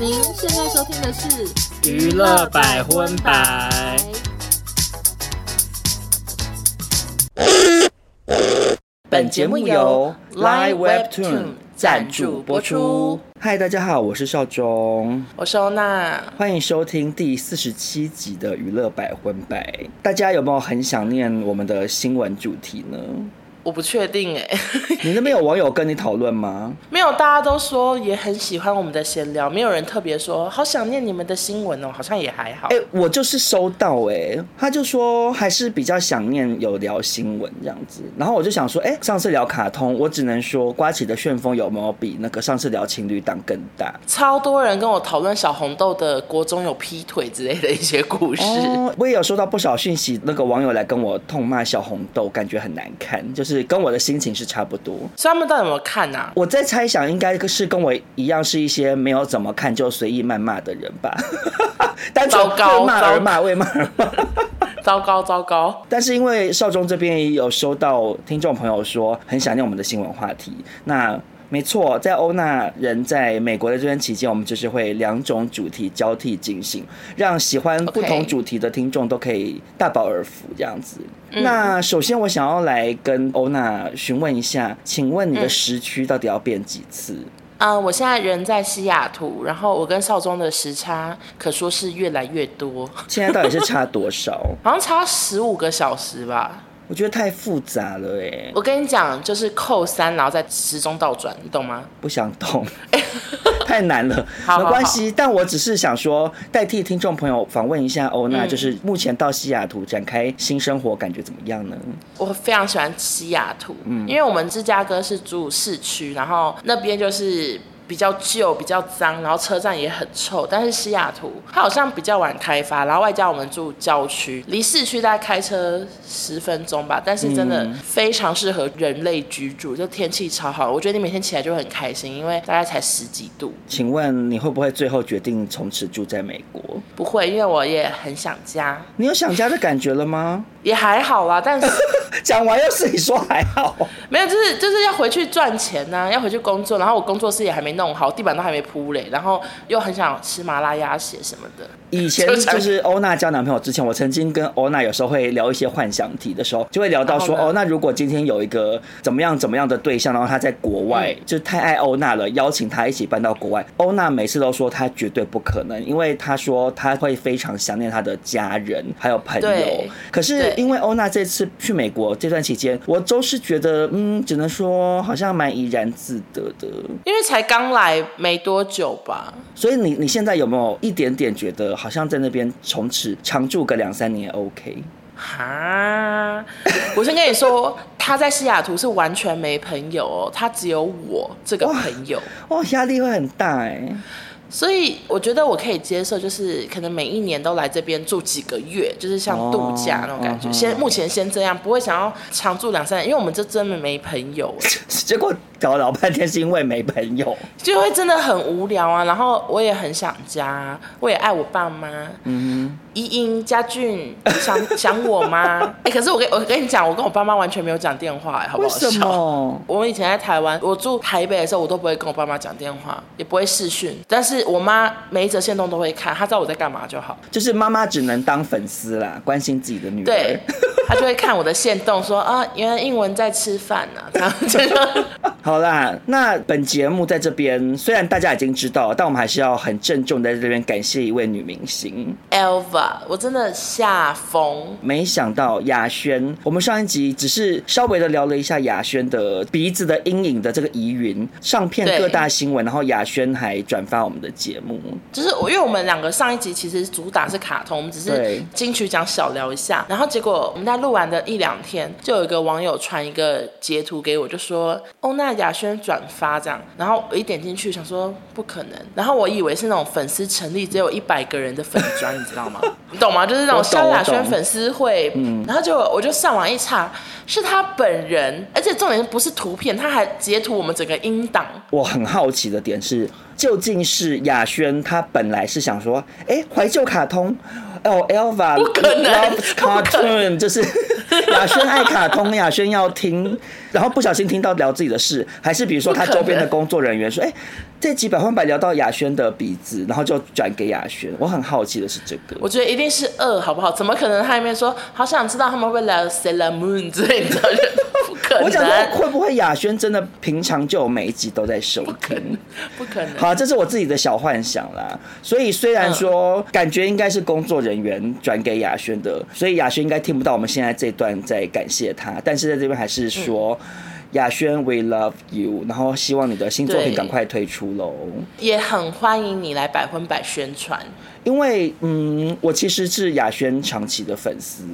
您现在收听的是娱乐百分百。本节目由 Live Webtoon 赞助播出。嗨，大家好，我是少中，我是欧娜，欢迎收听第四十七集的娱乐百分百。大家有没有很想念我们的新闻主题呢？我不确定哎，你那边有网友跟你讨论吗？没有，大家都说也很喜欢我们的闲聊，没有人特别说好想念你们的新闻哦，好像也还好。哎，我就是收到哎，他就说还是比较想念有聊新闻这样子，然后我就想说，哎，上次聊卡通，我只能说刮起的旋风有没有比那个上次聊情侣档更大？超多人跟我讨论小红豆的国中有劈腿之类的一些故事，哦，我也有收到不少讯息，那个网友来跟我痛骂小红豆，感觉很难看，就是。跟我的心情是差不多，所以他们到底有没有看啊？我在猜想，应该是跟我一样，是一些没有怎么看就随意谩骂的人吧。糟糕，骂而骂，为骂而骂。糟糕，糟糕。但是因为少中这边也有收到听众朋友说很想念我们的新闻话题，那。没错，在欧娜人在美国的这段期间，我们就是会两种主题交替进行，让喜欢不同主题的听众都可以大饱耳福这样子。那首先我想要来跟欧娜询问一下，请问你的时区到底要变几次？啊、嗯呃，我现在人在西雅图，然后我跟少中的时差可说是越来越多。现在到底是差多少？好像差十五个小时吧。我觉得太复杂了哎！我跟你讲，就是扣三，然后再时钟倒转，你懂吗？不想懂，太难了。没关系，但我只是想说，代替听众朋友访问一下欧娜，就是目前到西雅图展开新生活，感觉怎么样呢？我非常喜欢西雅图，嗯，因为我们芝加哥是住市区，然后那边就是。比较旧，比较脏，然后车站也很臭。但是西雅图它好像比较晚开发，然后外加我们住郊区，离市区大概开车十分钟吧。但是真的非常适合人类居住，就天气超好。我觉得你每天起来就会很开心，因为大概才十几度。请问你会不会最后决定从此住在美国？不会，因为我也很想家。你有想家的感觉了吗？也还好啦，但是 讲完又是你说还好，没有，就是就是要回去赚钱呐、啊，要回去工作，然后我工作室也还没弄好，地板都还没铺嘞，然后又很想吃麻辣鸭血什么的。以前 就是欧娜交男朋友之前，我曾经跟欧娜有时候会聊一些幻想题的时候，就会聊到说，哦，那如果今天有一个怎么样怎么样的对象，然后他在国外，嗯、就太爱欧娜了，邀请他一起搬到国外，欧娜每次都说他绝对不可能，因为他说他会非常想念他的家人还有朋友。可是因为欧娜这次去美国这段期间，我都是觉得，嗯，只能说好像蛮怡然自得的，因为才刚来没多久吧。所以你你现在有没有一点点觉得？好像在那边从此常住个两三年 OK。哈，我先跟你说，他在西雅图是完全没朋友哦，他只有我这个朋友。哇，压力会很大哎。所以我觉得我可以接受，就是可能每一年都来这边住几个月，就是像度假那种感觉。先目前先这样，不会想要常住两三年，因为我们这真的没朋友。结果。搞了老半天是因为没朋友，就会真的很无聊啊。然后我也很想家，我也爱我爸妈。嗯哼，依英、家俊想想我吗？哎、欸，可是我跟我跟你讲，我跟我爸妈完全没有讲电话，哎，好不好笑？为什么？我们以前在台湾，我住台北的时候，我都不会跟我爸妈讲电话，也不会视讯。但是我妈每一则线动都会看，她知道我在干嘛就好。就是妈妈只能当粉丝啦，关心自己的女儿。对，她就会看我的线动，说啊，原来英文在吃饭呢、啊，这样就。好啦，那本节目在这边，虽然大家已经知道，但我们还是要很郑重在这边感谢一位女明星 Elva，我真的吓疯。没想到雅轩，我们上一集只是稍微的聊了一下雅轩的鼻子的阴影的这个疑云，上片各大新闻，然后雅轩还转发我们的节目。就是我，因为我们两个上一集其实主打是卡通，我们只是金曲奖小聊一下，然后结果我们在录完的一两天，就有一个网友传一个截图给我，就说哦那。雅轩转发这样，然后我一点进去想说不可能，然后我以为是那种粉丝成立只有一百个人的粉专，你知道吗？你懂吗？就是那种萧亚轩粉丝会，嗯，然后就我就上网一查，是他本人，而且重点不是图片，他还截图我们整个音档。我很好奇的点是，究竟是雅轩他本来是想说，哎，怀旧卡通。哦，Elva 不可能 loves cartoon 就是雅轩爱卡通，雅轩要听，然后不小心听到聊自己的事，还是比如说他周边的工作人员说，哎。这集百分百聊到雅轩的鼻子，然后就转给雅轩。我很好奇的是这个，我觉得一定是二，好不好？怎么可能他里面说好想知道他们会不会聊 Sailor Moon 之类的？不可能。我想说会不会雅轩真的平常就有每一集都在收听？不可能，不可能。好，这是我自己的小幻想啦。所以虽然说感觉应该是工作人员转给雅轩的，所以雅轩应该听不到我们现在这段在感谢他，但是在这边还是说。嗯雅轩，We love you，然后希望你的新作品赶快推出喽。也很欢迎你来百分百宣传，因为嗯，我其实是雅轩长期的粉丝。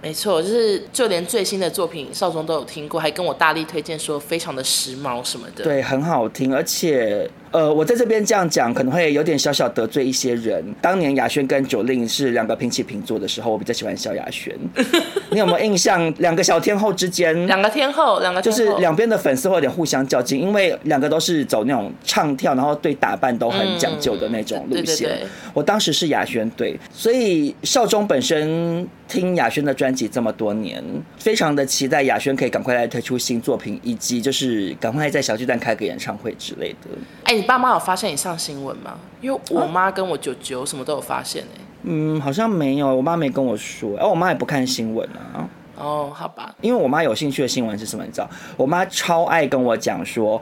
没错，就是就连最新的作品少宗都有听过，还跟我大力推荐说非常的时髦什么的。对，很好听，而且呃，我在这边这样讲可能会有点小小得罪一些人。当年雅轩跟 Jolin 是两个平起平坐的时候，我比较喜欢萧亚轩。你有没有印象？两个小天后之间，两个天后，两个就是两边的粉丝会有点互相较劲，因为两个都是走那种唱跳，然后对打扮都很讲究的那种路线。嗯、对对对，我当时是雅轩对，所以少中本身听雅轩的专。辑这么多年，非常的期待雅轩可以赶快来推出新作品，以及就是赶快在小巨蛋开个演唱会之类的。哎、欸，你爸妈有发现你上新闻吗？因为我妈跟我舅舅什么都有发现哎、欸。嗯，好像没有，我妈没跟我说。哎、啊，我妈也不看新闻啊。哦，好吧。因为我妈有兴趣的新闻是什么？你知道，我妈超爱跟我讲说。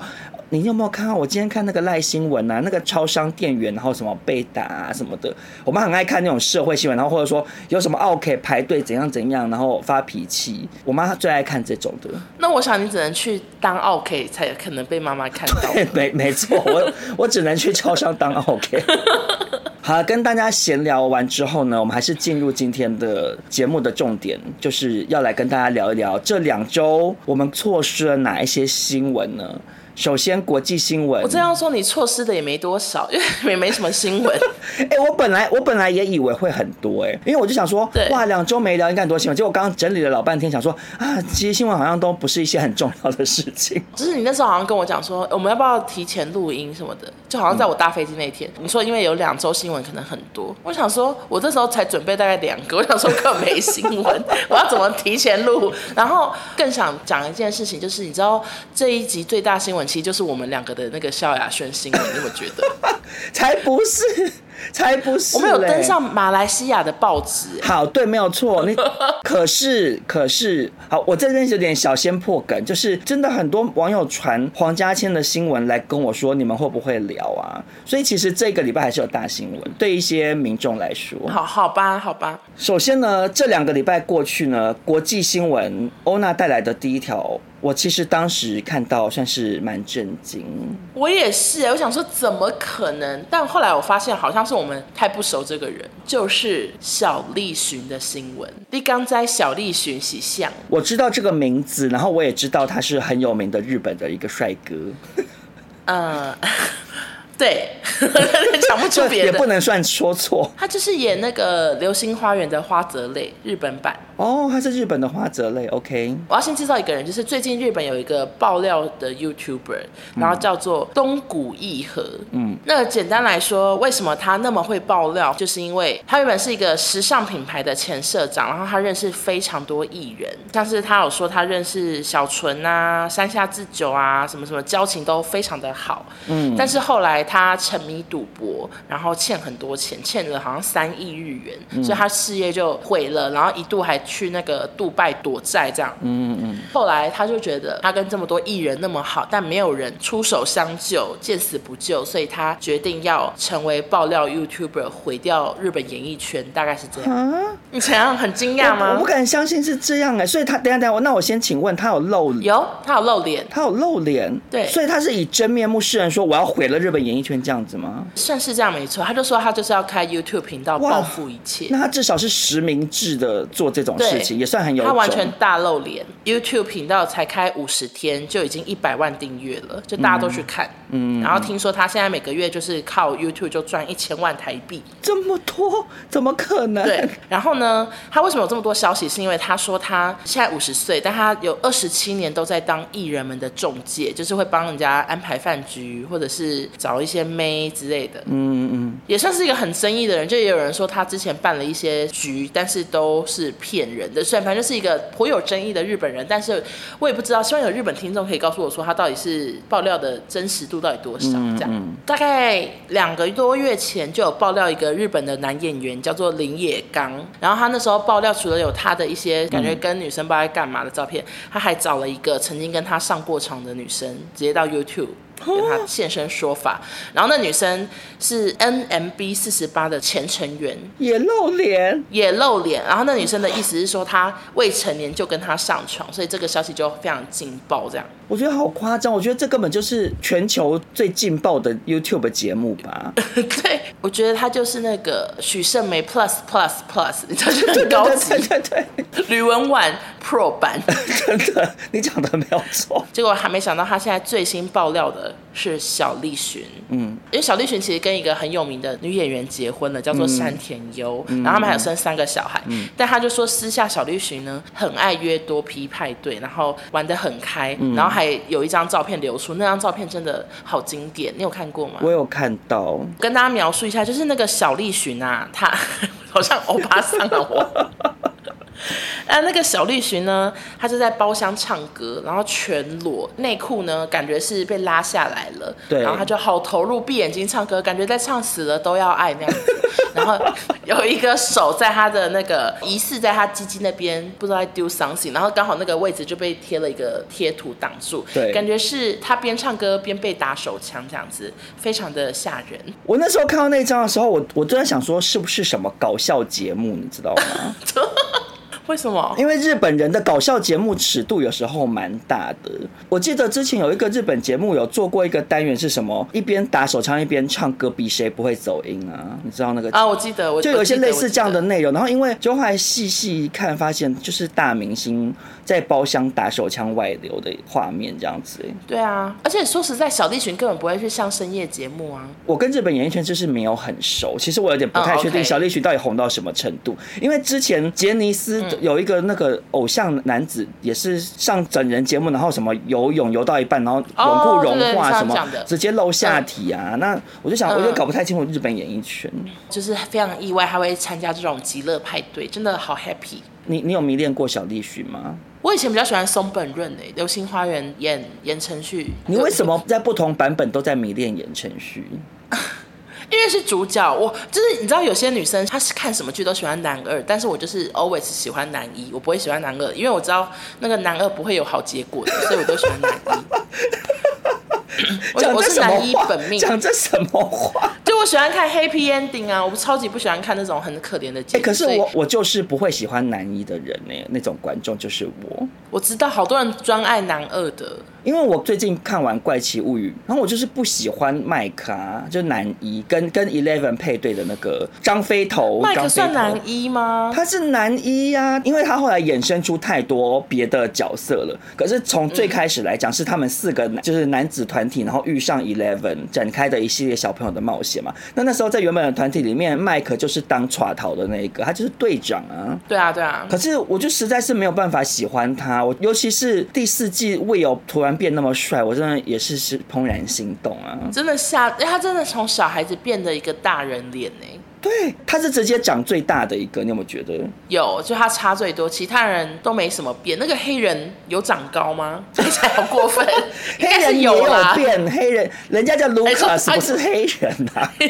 你有没有看到我今天看那个赖新闻啊？那个超商店员，然后什么被打啊什么的。我妈很爱看那种社会新闻，然后或者说有什么奥 K 排队怎样怎样，然后发脾气。我妈最爱看这种的。那我想你只能去当奥 K 才可能被妈妈看到。没没错，我我只能去超商当奥 K。好，跟大家闲聊完之后呢，我们还是进入今天的节目的重点，就是要来跟大家聊一聊这两周我们错失了哪一些新闻呢？首先，国际新闻。我这样说，你错失的也没多少，因 为也没什么新闻。哎、欸，我本来我本来也以为会很多哎、欸，因为我就想说，哇，两周没聊，应该很多新闻。结果我刚刚整理了老半天，想说啊，其实新闻好像都不是一些很重要的事情。就是你那时候好像跟我讲说，我们要不要提前录音什么的？就好像在我搭飞机那天，嗯、你说因为有两周新闻可能很多，我想说，我这时候才准备大概两个，我想说根本没新闻，我要怎么提前录？然后更想讲一件事情，就是你知道这一集最大新闻。其实就是我们两个的那个萧亚轩新闻，你有没有觉得？才不是，才不是！我们有登上马来西亚的报纸。好，对，没有错。你 可是，可是，好，我这边有点小先破梗，就是真的很多网友传黄家千的新闻来跟我说，你们会不会聊啊？所以其实这个礼拜还是有大新闻，对一些民众来说。好好吧，好吧。首先呢，这两个礼拜过去呢，国际新闻欧娜带来的第一条。我其实当时看到算是蛮震惊，我也是，我想说怎么可能？但后来我发现好像是我们太不熟这个人，就是小栗旬的新闻。你刚在小栗旬喜相，我知道这个名字，然后我也知道他是很有名的日本的一个帅哥。嗯。对，讲不出别的，也不能算说错。他就是演那个《流星花园》的花泽类日本版。哦，他是日本的花泽类。OK，我要先介绍一个人，就是最近日本有一个爆料的 YouTuber，然后叫做东谷义和。嗯，那简单来说，为什么他那么会爆料？就是因为他原本是一个时尚品牌的前社长，然后他认识非常多艺人，像是他有说他认识小纯啊、山下智久啊，什么什么交情都非常的好。嗯，但是后来。他沉迷赌博，然后欠很多钱，欠了好像三亿日元，嗯、所以他事业就毁了，然后一度还去那个杜拜躲债这样。嗯嗯嗯。后来他就觉得他跟这么多艺人那么好，但没有人出手相救，见死不救，所以他决定要成为爆料 YouTuber，毁掉日本演艺圈，大概是这样。啊、你怎样很惊讶吗？我不敢相信是这样哎，所以他等下等下，那我先请问他有露脸有他有露脸，他有露脸，对，所以他是以真面目示人，说我要毁了日本演艺圈这样子吗？算是这样没错，他就说他就是要开 YouTube 频道报复一切。那他至少是实名制的做这种事情，也算很有。他完全大露脸，YouTube 频道才开五十天就已经一百万订阅了，就大家都去看。嗯，然后听说他现在每个月就是靠 YouTube 就赚一千万台币，这么多，怎么可能？对。然后呢，他为什么有这么多消息？是因为他说他现在五十岁，但他有二十七年都在当艺人们的中介，就是会帮人家安排饭局，或者是找一些妹之类的。嗯嗯，也算是一个很生意的人。就也有人说他之前办了一些局，但是都是骗演人的，虽然反正就是一个颇有争议的日本人，但是我也不知道，希望有日本听众可以告诉我说他到底是爆料的真实度到底多少？这样，大概两个多月前就有爆料一个日本的男演员叫做林野刚，然后他那时候爆料除了有他的一些感觉跟女生不知道在干嘛的照片，他还找了一个曾经跟他上过床的女生，直接到 YouTube。跟他现身说法，然后那女生是 NMB 四十八的前成员，也露脸，也露脸。然后那女生的意思是说，她未成年就跟他上床，所以这个消息就非常劲爆。这样，我觉得好夸张，我觉得这根本就是全球最劲爆的 YouTube 节目吧。对，我觉得他就是那个许胜梅 Plus Plus Plus，你知道就很高级，对对对，吕文婉 Pro 版，真的，你讲的没有错。结果还没想到，他现在最新爆料的。是小栗旬，嗯，因为小栗旬其实跟一个很有名的女演员结婚了，叫做山田优，嗯、然后他们还有生三个小孩，嗯、但他就说私下小栗旬呢很爱约多批派对，然后玩得很开，嗯、然后还有一张照片流出，那张照片真的好经典，你有看过吗？我有看到，跟大家描述一下，就是那个小栗旬啊，他 好像欧巴桑啊我。啊，那个小绿裙呢，他就在包厢唱歌，然后全裸，内裤呢感觉是被拉下来了，对，然后他就好投入，闭眼睛唱歌，感觉在唱死了都要爱那样子，然后有一个手在他的那个疑似在他鸡鸡那边，不知道在 do something，然后刚好那个位置就被贴了一个贴图挡住，对，感觉是他边唱歌边被打手枪这样子，非常的吓人。我那时候看到那张的时候，我我都在想说是不是什么搞笑节目，你知道吗？为什么？因为日本人的搞笑节目尺度有时候蛮大的。我记得之前有一个日本节目有做过一个单元是什么？一边打手枪一边唱歌，比谁不会走音啊？你知道那个啊？我记得，我就有一些类似这样的内容。然后因为就后来细细一看，发现就是大明星在包厢打手枪外流的画面这样子。对啊，而且说实在，小栗旬根本不会去上深夜节目啊。我跟日本演艺圈就是没有很熟，其实我有点不太确定小栗旬到底红到什么程度。因为之前杰尼斯。有一个那个偶像男子也是上整人节目，然后什么游泳游到一半，然后泳裤融化什么，直接露下体啊。嗯、那我就想，我就搞不太清楚日本演艺圈，就是非常意外他会参加这种极乐派对，真的好 happy。你你有迷恋过小栗旬吗？我以前比较喜欢松本润诶，《流星花园》演言承旭。你为什么在不同版本都在迷恋言承旭？因为是主角，我就是你知道，有些女生她是看什么剧都喜欢男二，但是我就是 always 喜欢男一，我不会喜欢男二，因为我知道那个男二不会有好结果的，所以我都喜欢男一。我是男一本命，讲这什么话？喜欢看 happy ending 啊，我超级不喜欢看那种很可怜的结局。欸，可是我我就是不会喜欢男一的人呢，那种观众就是我。我知道好多人专爱男二的。因为我最近看完《怪奇物语》，然后我就是不喜欢麦克啊，就男一跟跟 Eleven 配对的那个张飞头。麦克算男一吗？他是男一呀，啊，因为他后来衍生出太多别的角色了。可是从最开始来讲，是他们四个就是男子团体，然后遇上 Eleven 展开的一系列小朋友的冒险嘛。那那时候在原本的团体里面，麦克就是当耍逃的那一个，他就是队长啊。对啊，对啊。可是我就实在是没有办法喜欢他，我尤其是第四季 Will 突然。变那么帅，我真的也是是怦然心动啊！真的吓，他真的从小孩子变得一个大人脸呢。对，他是直接长最大的一个，你有没有觉得？有，就他差最多，其他人都没什么变。那个黑人有长高吗？听起来好过分。黑人也有变，黑人人家叫卢卡斯，不是黑人啊。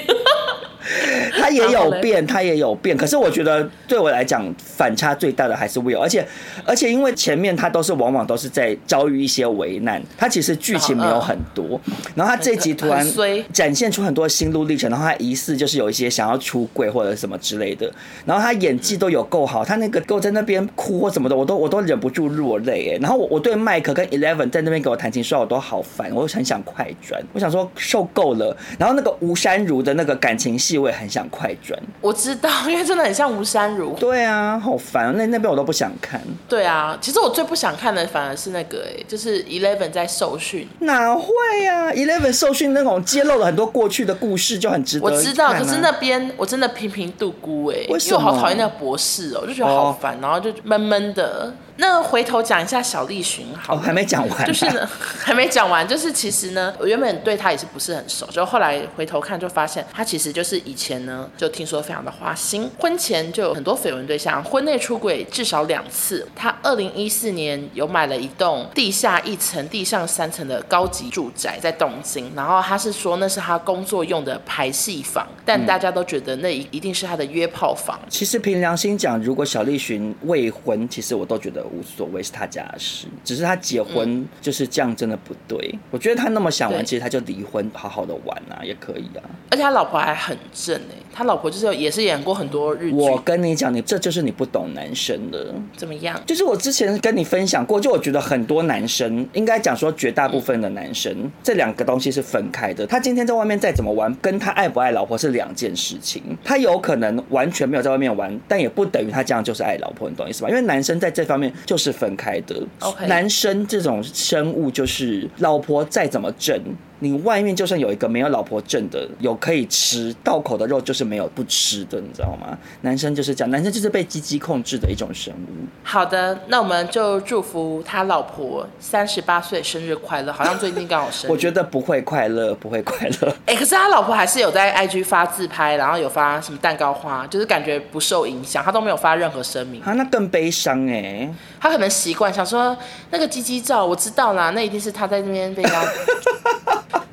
他也有变，他也有变。可是我觉得对我来讲，反差最大的还是 Will，而且而且因为前面他都是往往都是在遭遇一些危难，他其实剧情没有很多。然后他这集突然展现出很多心路历程，然后他疑似就是有一些想要出柜或者什么之类的。然后他演技都有够好，他那个给我在那边哭或什么的，我都我都忍不住落泪哎。然后我我对麦克跟 Eleven 在那边给我弹情说爱，我都好烦，我很想快转，我想说受够了。然后那个吴珊如的那个感情戏。我也很想快转，我知道，因为真的很像吴珊如。对啊，好烦，那那边我都不想看。对啊，其实我最不想看的反而是那个，哎，就是 Eleven 在受训。哪会啊？Eleven 受训那种揭露了很多过去的故事，就很值得、啊。我知道，可是那边我真的频频度孤哎，为什么？因为我好讨厌那个博士哦，我就觉得好烦，哦、然后就闷闷的。那回头讲一下小栗旬，好，哦，还没讲完，就是呢，还没讲完，就是其实呢，我原本对他也是不是很熟，就后来回头看就发现他其实就是以前呢，就听说非常的花心，婚前就有很多绯闻对象，婚内出轨至少两次。他二零一四年有买了一栋地下一层、地上三层的高级住宅在东京，然后他是说那是他工作用的排戏房，但大家都觉得那一一定是他的约炮房。其实凭良心讲，如果小栗旬未婚，其实我都觉得无所谓，是他家的事。只是他结婚就是这样，真的不对。嗯、我觉得他那么想玩，其实他就离婚，好好的玩啊，也可以啊。而且他老婆还很正哎、欸，他老婆就是也是演过很多日剧。我跟你讲，你这就是你不懂男生的。怎么样？就是我之前跟你分享过，就我觉得很多男生应该讲说，绝大部分的男生、嗯、这两个东西是分开的。他今天在外面再怎么玩，跟他爱不爱老婆是两件事情。他有可能完全没有在外面玩，但也不等于他这样就是爱老婆，你懂意思吧？因为男生在这方面就是分开的。OK，男生这种生物就是老婆再怎么正。你外面就算有一个没有老婆证的，有可以吃到口的肉，就是没有不吃的，你知道吗？男生就是这样，男生就是被鸡鸡控制的一种生物。好的，那我们就祝福他老婆三十八岁生日快乐。好像最近刚好生日，我觉得不会快乐，不会快乐。哎、欸，可是他老婆还是有在 IG 发自拍，然后有发什么蛋糕花，就是感觉不受影响，他都没有发任何声明。啊，那更悲伤哎。他可能习惯想说那个鸡鸡照，我知道啦，那一定是他在那边被他。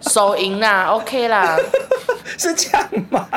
手淫啦，OK 啦，是这样吗？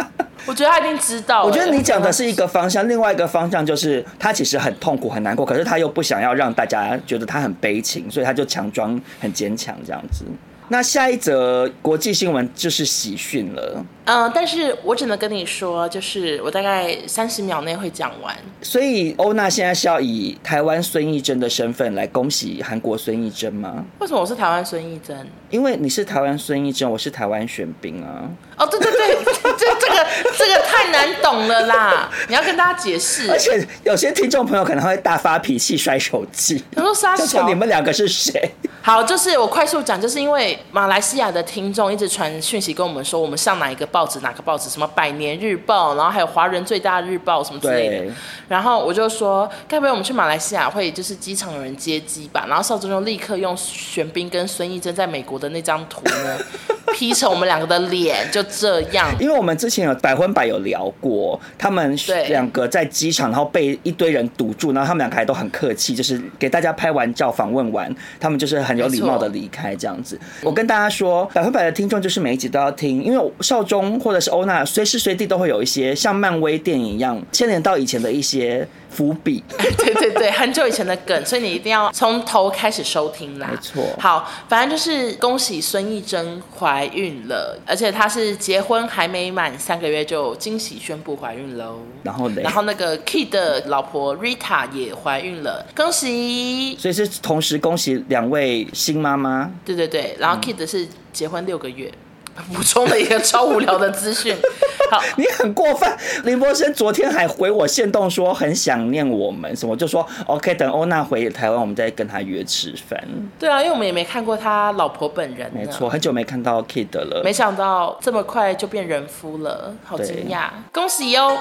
我觉得他一定知道。我觉得你讲的是一个方向，另外一个方向就是他其实很痛苦、很难过，可是他又不想要让大家觉得他很悲情，所以他就强装很坚强这样子。那下一则国际新闻就是喜讯了。嗯，但是我只能跟你说，就是我大概三十秒内会讲完。所以欧娜现在是要以台湾孙艺珍的身份来恭喜韩国孙艺珍吗？为什么我是台湾孙艺珍？因为你是台湾孙艺珍，我是台湾玄彬啊。哦，对对对，这这个这个太难懂了啦！你要跟大家解释。而且有些听众朋友可能会大发脾气摔手机。他说杀小：“你们两个是谁？”好，就是我快速讲，就是因为马来西亚的听众一直传讯息跟我们说，我们上哪一个报纸，哪个报纸，什么百年日报，然后还有华人最大日报什么之类的。然后我就说，该不会我们去马来西亚会就是机场有人接机吧？然后邵宗就立刻用玄彬跟孙艺珍在美国的那张图呢。P 成我们两个的脸就这样，因为我们之前有百分百有聊过，他们两个在机场，然后被一堆人堵住，然后他们两个还都很客气，就是给大家拍完照、访问完，他们就是很有礼貌的离开这样子。我跟大家说，百分百的听众就是每一集都要听，因为少中或者是欧娜随时随地都会有一些像漫威电影一样牵连到以前的一些。伏笔，对对对，很久以前的梗，所以你一定要从头开始收听啦。没错，好，反正就是恭喜孙艺珍怀孕了，而且她是结婚还没满三个月就惊喜宣布怀孕喽。然后呢？然后那个 Kid 的老婆 Rita 也怀孕了，恭喜！所以是同时恭喜两位新妈妈。对对对，然后 Kid 是结婚六个月。嗯补充了一个超无聊的资讯。好，你很过分。林柏生昨天还回我线动说很想念我们，什么就说 OK，等欧娜回台湾，我们再跟他约吃饭。对啊，因为我们也没看过他老婆本人。没错，很久没看到 Kid 了。没想到这么快就变人夫了，好惊讶！恭喜哟。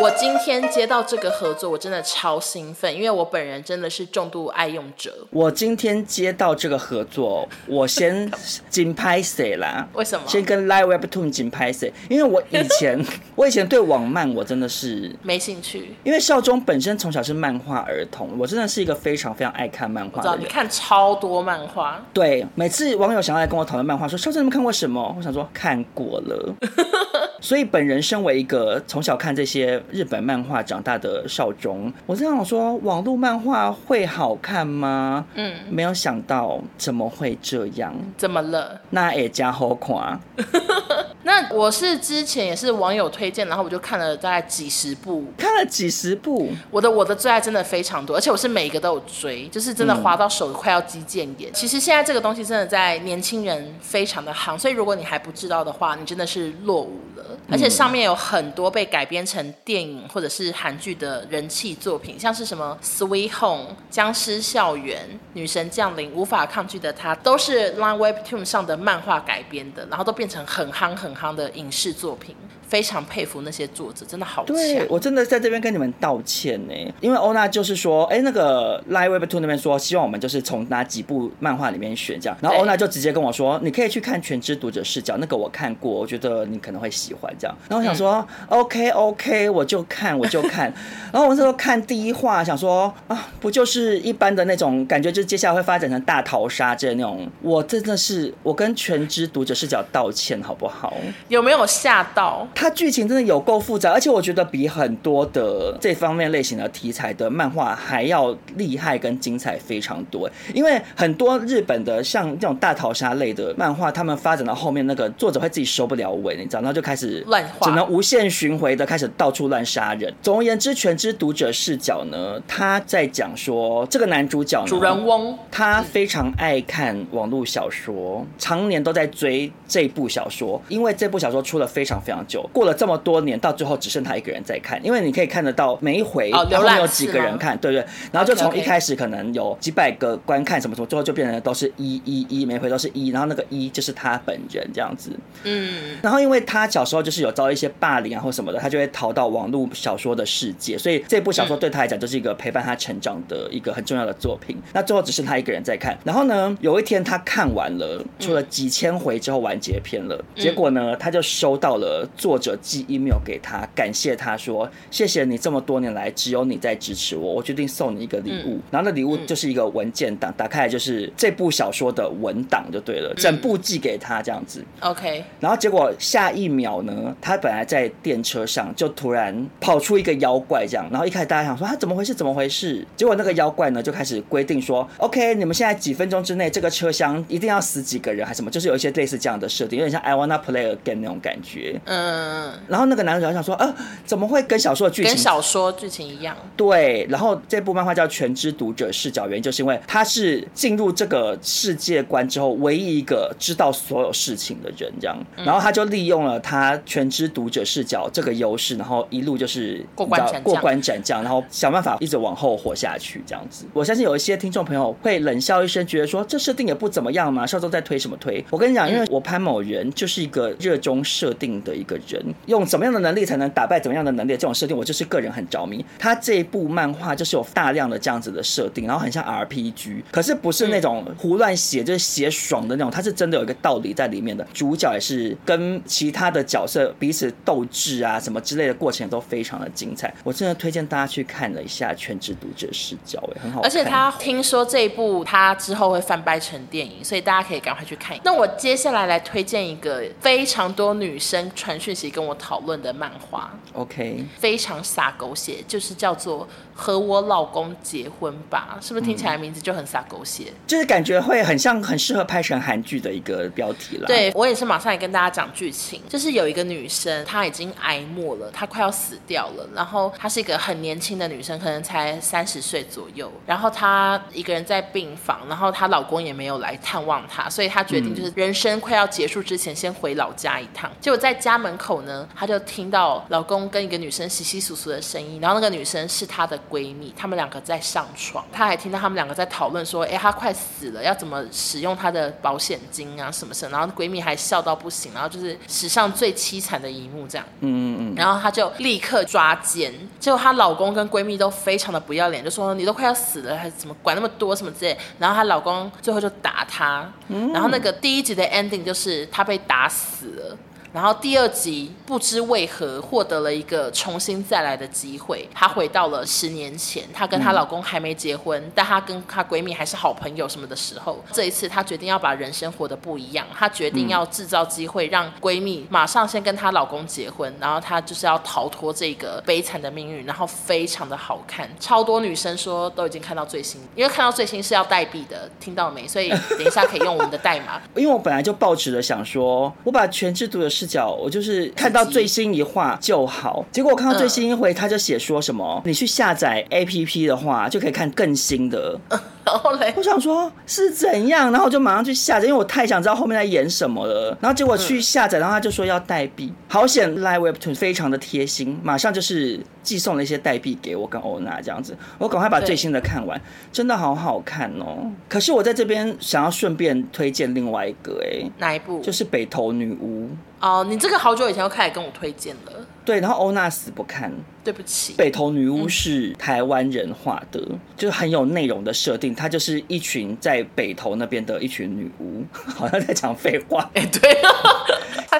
我今天接到这个合作，我真的超兴奋，因为我本人真的是重度爱用者。我今天接到这个合作，我先 紧拍谁啦？为什么？先跟 Live Webtoon 紧拍谁？因为我以前 我以前对网漫我真的是没兴趣，因为少中本身从小是漫画儿童，我真的是一个非常非常爱看漫画的人。看超多漫画，对，每次网友想要来跟我讨论漫画，说少中你们看过什么？我想说看过了。所以本人身为一个从小看这些日本漫画长大的少中，我这样说，网络漫画会好看吗？嗯，没有想到怎么会这样？怎么了？那也加好看。那我是之前也是网友推荐，然后我就看了大概几十部，看了几十部。我的我的最爱真的非常多，而且我是每一个都有追，就是真的滑到手快要肌腱炎。嗯、其实现在这个东西真的在年轻人非常的夯，所以如果你还不知道的话，你真的是落伍了。而且上面有很多被改编成电影或者是韩剧的人气作品，像是什么《Sweet Home》、《僵尸校园》、《女神降临》、《无法抗拒的她》，都是 Line Webtoon 上的漫画改编的，然后都变成很夯很夯的影视作品。非常佩服那些作者，真的好强。对，我真的在这边跟你们道歉呢，因为欧娜就是说，哎，那个 Live Webtoon 那边说，希望我们就是从哪几部漫画里面选这样，然后欧娜就直接跟我说，你可以去看《全知读者视角》，那个我看过，我觉得你可能会喜欢这样。然后我想说、嗯、，OK OK，我就看我就看。然后我那时候看第一话，想说啊，不就是一般的那种感觉，就是接下来会发展成大逃杀这那种。我真的是，我跟《全知读者视角》道歉好不好？有没有吓到？它剧情真的有够复杂，而且我觉得比很多的这方面类型的题材的漫画还要厉害跟精彩非常多。因为很多日本的像这种大逃杀类的漫画，他们发展到后面，那个作者会自己收不了尾，你知道，然后就开始乱画，只能无限循环的开始到处乱杀人。总而言之，《全知读者视角》呢，他在讲说这个男主角，主人翁，他非常爱看网络小说，常年都在追这部小说，因为这部小说出了非常非常久，过了这么多年，到最后只剩他一个人在看，因为你可以看得到每一回他会有几个人看，对对，然后就从一开始可能有几百个观看什么什么，最后就变成都是一一一，每回都是一，然后那个一就是他本人这样子，嗯，然后因为他小时候就是有遭一些霸凌啊或什么的，他就会逃到网络小说的世界，所以这部小说对他来讲就是一个陪伴他成长的一个很重要的作品。那最后只剩他一个人在看，然后呢，有一天他看完了，出了几千回之后完结篇了，结果呢，他就收到了作者寄 email 给他，感谢他说谢谢你这么多年来只有你在支持我，我决定送你一个礼物。然后那礼物就是一个文件档，打开来就是这部小说的文档就对了，整部寄给他这样子。OK。然后结果下一秒呢，他本来在电车上就突然跑出一个妖怪这样，然后一开始大家想说他怎么回事？怎么回事？结果那个妖怪呢就开始规定说，OK，你们现在几分钟之内这个车厢一定要死几个人还是什么？就是有一些类似这样的设定，有点像 I wanna play again 那种感觉。嗯。然后那个男主角想说，呃，怎么会跟小说的剧情跟小说剧情一样？对。然后这部漫画叫《全知读者视角》，原因就是因为他是进入这个世界观之后唯一一个知道所有事情的人，这样。然后他就利用了他全知读者视角这个优势，然后一路就是过关过关斩将，然后想办法一直往后活下去，这样子。我相信有一些听众朋友会冷笑一声，觉得说这设定也不怎么样嘛，少周在推什么推？我跟你讲，因为我潘某人就是一个热衷设定的一个人，用怎么样的能力才能打败怎么样的能力这种设定，我就是个人很着迷。他这一部漫画就是有大量的这样子的设定，然后很像 RPG，可是不是那种胡乱写，就是写爽的那种，它是真的有一个道理在里面的。主角也是跟其他的角色彼此斗智啊什么之类的过程都非常的精彩。我真的推荐大家去看了一下《全职读者视角》，哎，很好。而且他听说这一部他之后会翻拍成电影，所以大家可以赶快去看。那我接下来来推荐一个非常多女生传讯息跟我讨论的漫画，OK，非常洒狗血，就是叫做。和我老公结婚吧，是不是听起来名字就很撒狗血？嗯，就是感觉会很像，很适合拍成韩剧的一个标题了。对，我也是马上也跟大家讲剧情，就是有一个女生，她已经挨末了，她快要死掉了。然后她是一个很年轻的女生，可能才三十岁左右。然后她一个人在病房，然后她老公也没有来探望她，所以她决定就是人生快要结束之前，先回老家一趟。结果在家门口呢，她就听到老公跟一个女生窸窸窣窣的声音，然后那个女生是她的。闺蜜，她们两个在上床，她还听到她们两个在讨论说：“哎，她快死了，要怎么使用她的保险金啊什么什么。”然后闺蜜还笑到不行，然后就是史上最凄惨的一幕这样。嗯嗯嗯。然后她就立刻抓奸，结果她老公跟闺蜜都非常的不要脸，就说：“你都快要死了，还怎么管那么多什么之类。”然后她老公最后就打她。嗯。然后那个第一集的 ending 就是她被打死了。然后第二集不知为何获得了一个重新再来的机会，她回到了十年前，她跟她老公还没结婚，但她跟她闺蜜还是好朋友什么的时候，这一次她决定要把人生活得不一样，她决定要制造机会让闺蜜马上先跟她老公结婚，然后她就是要逃脱这个悲惨的命运，然后非常的好看，超多女生说都已经看到最新，因为看到最新是要代币的，听到没？所以等一下可以用我们的代码，因为我本来就抱持着想说，我把全制度的。视角，我就是看到最新一话就好。结果我看到最新一回，他就写说什么，你去下载 APP 的话，就可以看更新的。然后嘞，我想说是怎样，然后我就马上去下载，因为我太想知道后面在演什么了。然后结果去下载，然后他就说要代币，好险！Live Webtoon 非常的贴心，马上就是寄送了一些代币给我跟欧娜这样子。我赶快把最新的看完，真的好好看哦。可是我在这边想要顺便推荐另外一个，哎，哪一部？就是北投女巫。哦，你这个好久以前就开始跟我推荐了。对，然后欧娜死不看。对不起，北投女巫是台湾人画的，嗯、就是很有内容的设定。她就是一群在北投那边的一群女巫，好像在讲废话。哎，对啊，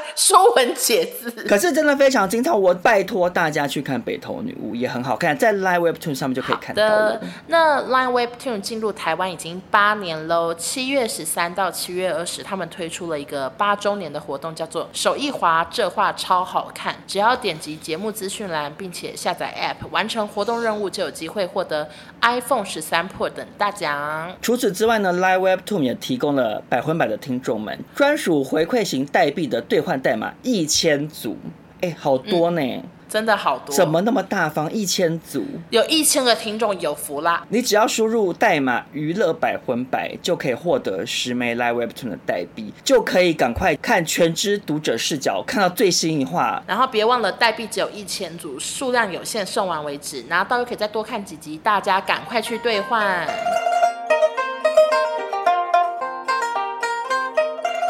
说文解字。可是真的非常精彩，我拜托大家去看北投女巫，也很好看，在 Line Webtoon 上面就可以看到了。那 Line Webtoon 进入台湾已经八年喽，七月十三到七月二十，他们推出了一个八周年的活动，叫做“手一滑，这画超好看”。只要点击节目资讯栏，并且下载 App，完成活动任务就有机会获得 iPhone 十三 Pro 等大奖。除此之外呢，Live Webtoon 也提供了百分百的听众们专属回馈型代币的兑换代码一千组，哎，好多呢。嗯真的好多，怎么那么大方？一千组，有一千个听众有福啦！你只要输入代码“娱乐百分百”，就可以获得十枚 Live Webtoon 的代币，就可以赶快看全知读者视角，看到最新一话。然后别忘了，代币只有一千组，数量有限，送完为止。拿到又可以再多看几集，大家赶快去兑换。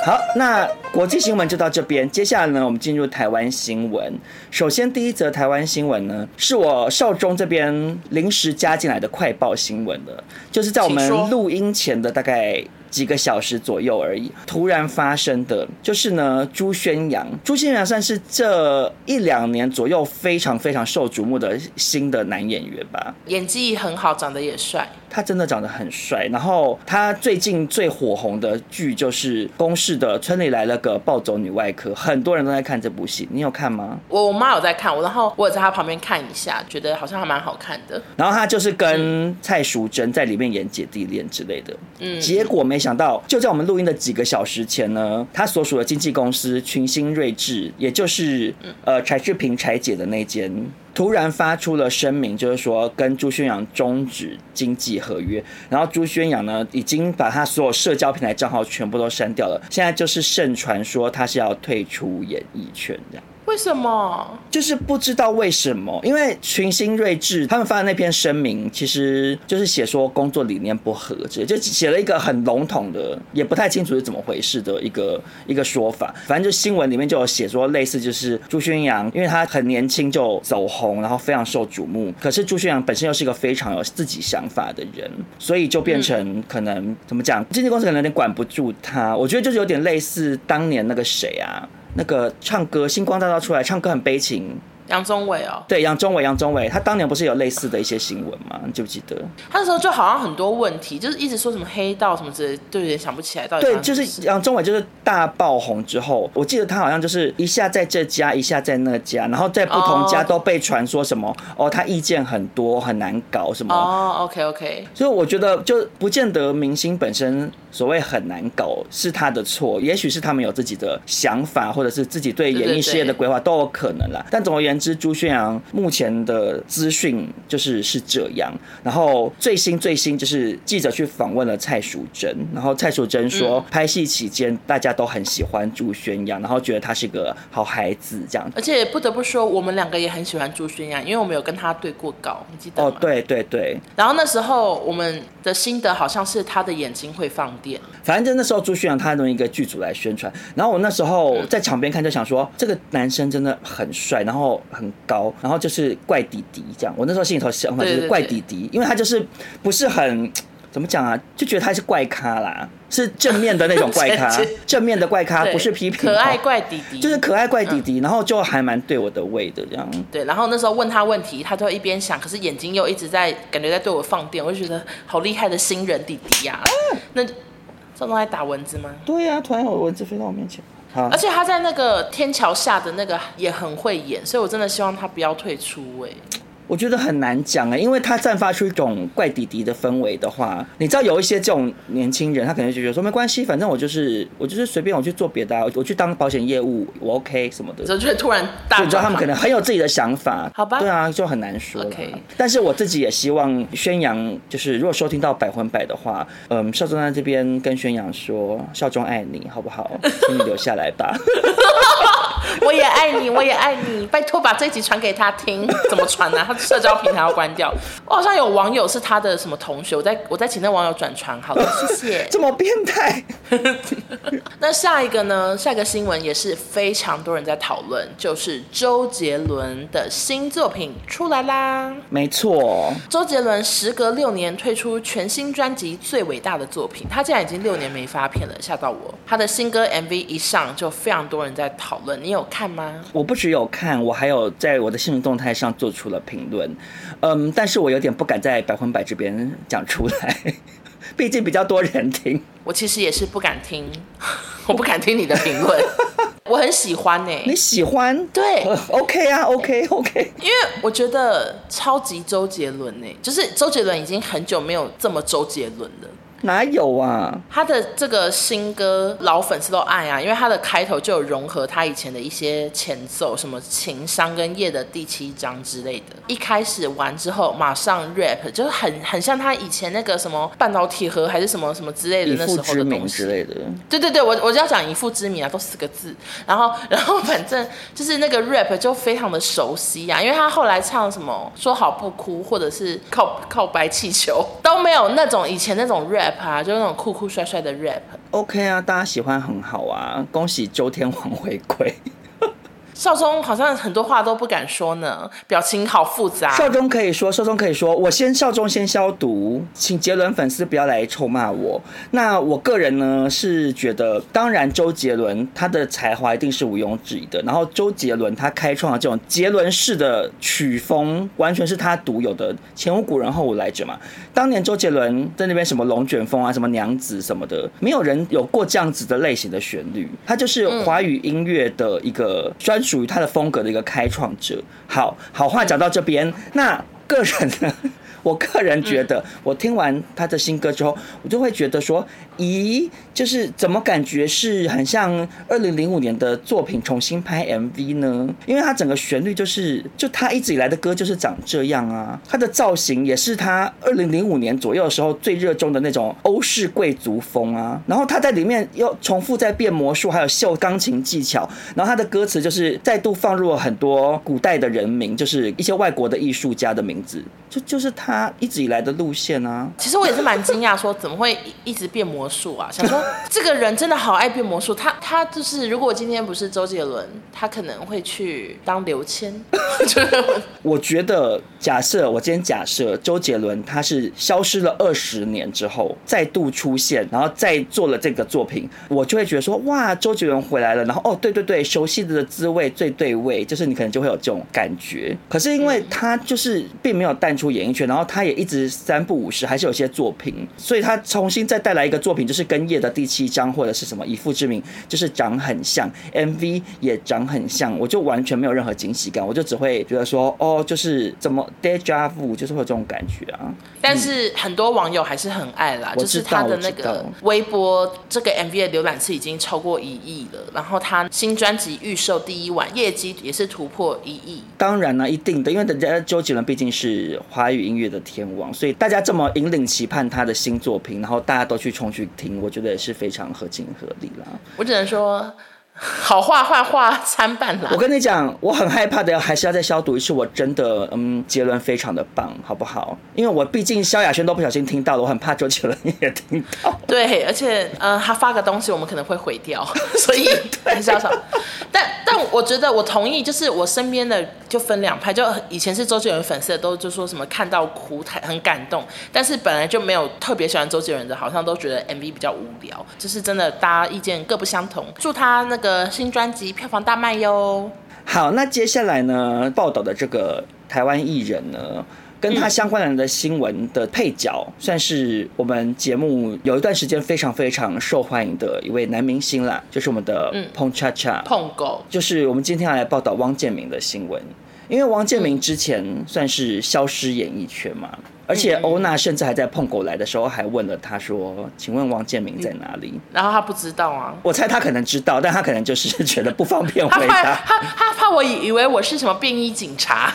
好，那国际新闻就到这边。接下来呢，我们进入台湾新闻。首先，第一则台湾新闻呢，是我少中这边临时加进来的快报新闻了，就是在我们录音前的大概几个小时左右而已，突然发生的，就是呢，朱轩洋，朱轩洋算是这一两年左右非常非常受瞩目的新的男演员吧，演技很好，长得也帅。他真的长得很帅，然后他最近最火红的剧就是公视的《村里来了个暴走女外科》，很多人都在看这部戏，你有看吗？我我妈有在看，我然后我也在她旁边看一下，觉得好像还蛮好看的。然后他就是跟蔡淑珍在里面演姐弟恋之类的，嗯，结果没想到就在我们录音的几个小时前呢，他所属的经纪公司群星睿智，也就是呃柴智屏柴姐的那间。突然发出了声明，就是说跟朱宣阳终止经纪合约，然后朱宣阳呢已经把他所有社交平台账号全部都删掉了，现在就是盛传说他是要退出演艺圈这样。为什么？就是不知道为什么，因为群星睿智他们发的那篇声明，其实就是写说工作理念不合，这就写了一个很笼统的，也不太清楚是怎么回事的一个一个说法。反正就新闻里面就有写说，类似就是朱轩洋，因为他很年轻就走红，然后非常受瞩目。可是朱轩洋本身又是一个非常有自己想法的人，所以就变成可能怎么讲，经纪公司可能有点管不住他。我觉得就是有点类似当年那个谁啊。那个唱歌星光大道出来唱歌很悲情。杨宗纬哦，对，杨宗纬，杨宗纬，他当年不是有类似的一些新闻吗？你记不记得？他那时候就好像很多问题，就是一直说什么黑道什么之类，就有点想不起来到底。对，就是杨宗纬，就是大爆红之后，我记得他好像就是一下在这家，一下在那家，然后在不同家都被传说什么哦，哦，他意见很多，很难搞什么。哦，OK OK。所以我觉得就不见得明星本身所谓很难搞是他的错，也许是他们有自己的想法，或者是自己对演艺事业的规划都有可能啦。但总而言之。之朱轩阳目前的资讯就是是这样，然后最新最新就是记者去访问了蔡淑珍，然后蔡淑珍说，嗯、拍戏期间大家都很喜欢朱轩阳，然后觉得他是个好孩子这样。而且不得不说，我们两个也很喜欢朱轩阳，因为我们有跟他对过稿，你记得吗？哦，对对对。然后那时候我们的心得好像是他的眼睛会放电。反正就那时候朱轩阳他用一个剧组来宣传，然后我那时候在场边看就想说，嗯、这个男生真的很帅，然后。很高，然后就是怪弟弟这样。我那时候心里头想法就是怪弟弟，因为他就是不是很 怎么讲啊，就觉得他是怪咖啦，是正面的那种怪咖，正面的怪咖，不是批评。可爱怪弟弟，就是可爱怪弟弟，嗯、然后就还蛮对我的胃的这样。对，然后那时候问他问题，他就一边想，可是眼睛又一直在感觉在对我放电，我就觉得好厉害的新人弟弟呀、啊。啊、那在打蚊子吗？对呀、啊，突然有蚊子飞到我面前。而且他在那个天桥下的那个也很会演，所以我真的希望他不要退出哎。我觉得很难讲哎，因为他散发出一种怪弟弟的氛围的话，你知道有一些这种年轻人，他可能就觉得说没关系，反正我就是我就是随便我去做别的，我去当保险业务，我 OK 什么的。就觉得突然大，你知道他们可能很有自己的想法，好吧？对啊，就很难说。OK，但是我自己也希望宣扬，就是如果收听到百分百的话，嗯，少中在这边跟宣扬说，少中爱你，好不好？请你留下来吧。我也爱你，我也爱你，拜托把这一集传给他听。怎么传呢、啊？他社交平台要关掉。我好像有网友是他的什么同学，我在我在请那网友转传。好的，谢谢。这么变态。那下一个呢？下一个新闻也是非常多人在讨论，就是周杰伦的新作品出来啦。没错，周杰伦时隔六年推出全新专辑《最伟大的作品》，他竟然已经六年没发片了，吓到我。他的新歌 MV 一上就非常多人在讨论，你有看吗？我不只有看，我还有在我的新闻动态上做出了评论。嗯，但是我有点不敢在百分百这边讲出来，毕竟比较多人听。我其实也是不敢听，我不敢听你的评论。我很喜欢呢、欸，你喜欢？对，OK 啊，OK OK。因为我觉得超级周杰伦呢、欸，就是周杰伦已经很久没有这么周杰伦了。哪有啊？他的这个新歌老粉丝都爱啊，因为他的开头就有融合他以前的一些前奏，什么情商跟夜的第七章之类的。一开始完之后，马上 rap，就是很很像他以前那个什么半导体盒还是什么什么之类的那时候的东西之类的。对对对，我我就要讲以父之名啊，都四个字。然后 然后反正就是那个 rap 就非常的熟悉啊，因为他后来唱什么说好不哭，或者是靠靠白气球都没有那种以前那种 rap。就那种酷酷帅帅的 rap，OK 啊，大家喜欢很好啊，恭喜周天王回归。少宗好像很多话都不敢说呢，表情好复杂。少宗可以说，少宗可以说，我先少宗先消毒，请杰伦粉丝不要来臭骂我。那我个人呢是觉得，当然周杰伦他的才华一定是毋庸置疑的。然后周杰伦他开创的这种杰伦式的曲风，完全是他独有的，前无古人后无来者嘛。当年周杰伦在那边什么龙卷风啊，什么娘子什么的，没有人有过这样子的类型的旋律，他就是华语音乐的一个专属属于他的风格的一个开创者。好，好话讲到这边，那个人呢？我个人觉得，我听完他的新歌之后，我就会觉得说，咦，就是怎么感觉是很像二零零五年的作品重新拍 MV 呢？因为他整个旋律就是，就他一直以来的歌就是长这样啊，他的造型也是他二零零五年左右的时候最热衷的那种欧式贵族风啊。然后他在里面又重复在变魔术，还有秀钢琴技巧。然后他的歌词就是再度放入了很多古代的人名，就是一些外国的艺术家的名字，就就是他。他一直以来的路线啊，其实我也是蛮惊讶，说怎么会一直变魔术啊？想说这个人真的好爱变魔术。他他就是，如果今天不是周杰伦，他可能会去当刘谦。我觉得，假设我今天假设周杰伦他是消失了二十年之后再度出现，然后再做了这个作品，我就会觉得说哇，周杰伦回来了。然后哦，对对对，熟悉的滋味最对味，就是你可能就会有这种感觉。可是因为他就是并没有淡出演艺圈，然后。他也一直三不五时，还是有些作品，所以他重新再带来一个作品，就是跟夜的第七章或者是什么以父之名，就是长很像，MV 也长很像，我就完全没有任何惊喜感，我就只会觉得说，哦，就是怎么 deja vu，就是会有这种感觉啊。但是很多网友还是很爱啦，就是他的那个微博这个 MV 的浏览次已经超过一亿了，然后他新专辑预售第一晚业绩也是突破一亿。当然了，一定的，因为人家周杰伦毕竟是华语音乐的天王，所以大家这么引领期盼他的新作品，然后大家都去冲去听，我觉得也是非常合情合理啦。我只能说。好话坏话参半了。我跟你讲，我很害怕的，还是要再消毒一次。我真的，嗯，杰伦非常的棒，好不好？因为我毕竟萧亚轩都不小心听到了，我很怕周杰伦也听到。对，而且，呃，他发个东西，我们可能会毁掉，所以还是要少。但但我觉得我同意，就是我身边的就分两派，就以前是周杰伦粉丝的都就说什么看到哭太很感动，但是本来就没有特别喜欢周杰伦的，好像都觉得 MV 比较无聊，就是真的大家意见各不相同。祝他那个。新专辑票房大卖哟！好，那接下来呢，报道的这个台湾艺人呢，跟他相关的新闻的配角，嗯、算是我们节目有一段时间非常非常受欢迎的一位男明星啦，就是我们的彭恰恰、彭狗，就是我们今天要来报道汪建明的新闻。因为汪建明之前算是消失演艺圈嘛。而且欧娜甚至还在碰狗来的时候还问了他说：“请问汪建明在哪里？”然后他不知道啊。我猜他可能知道，但他可能就是觉得不方便回答。他怕他，他怕我以为我是什么便衣警察。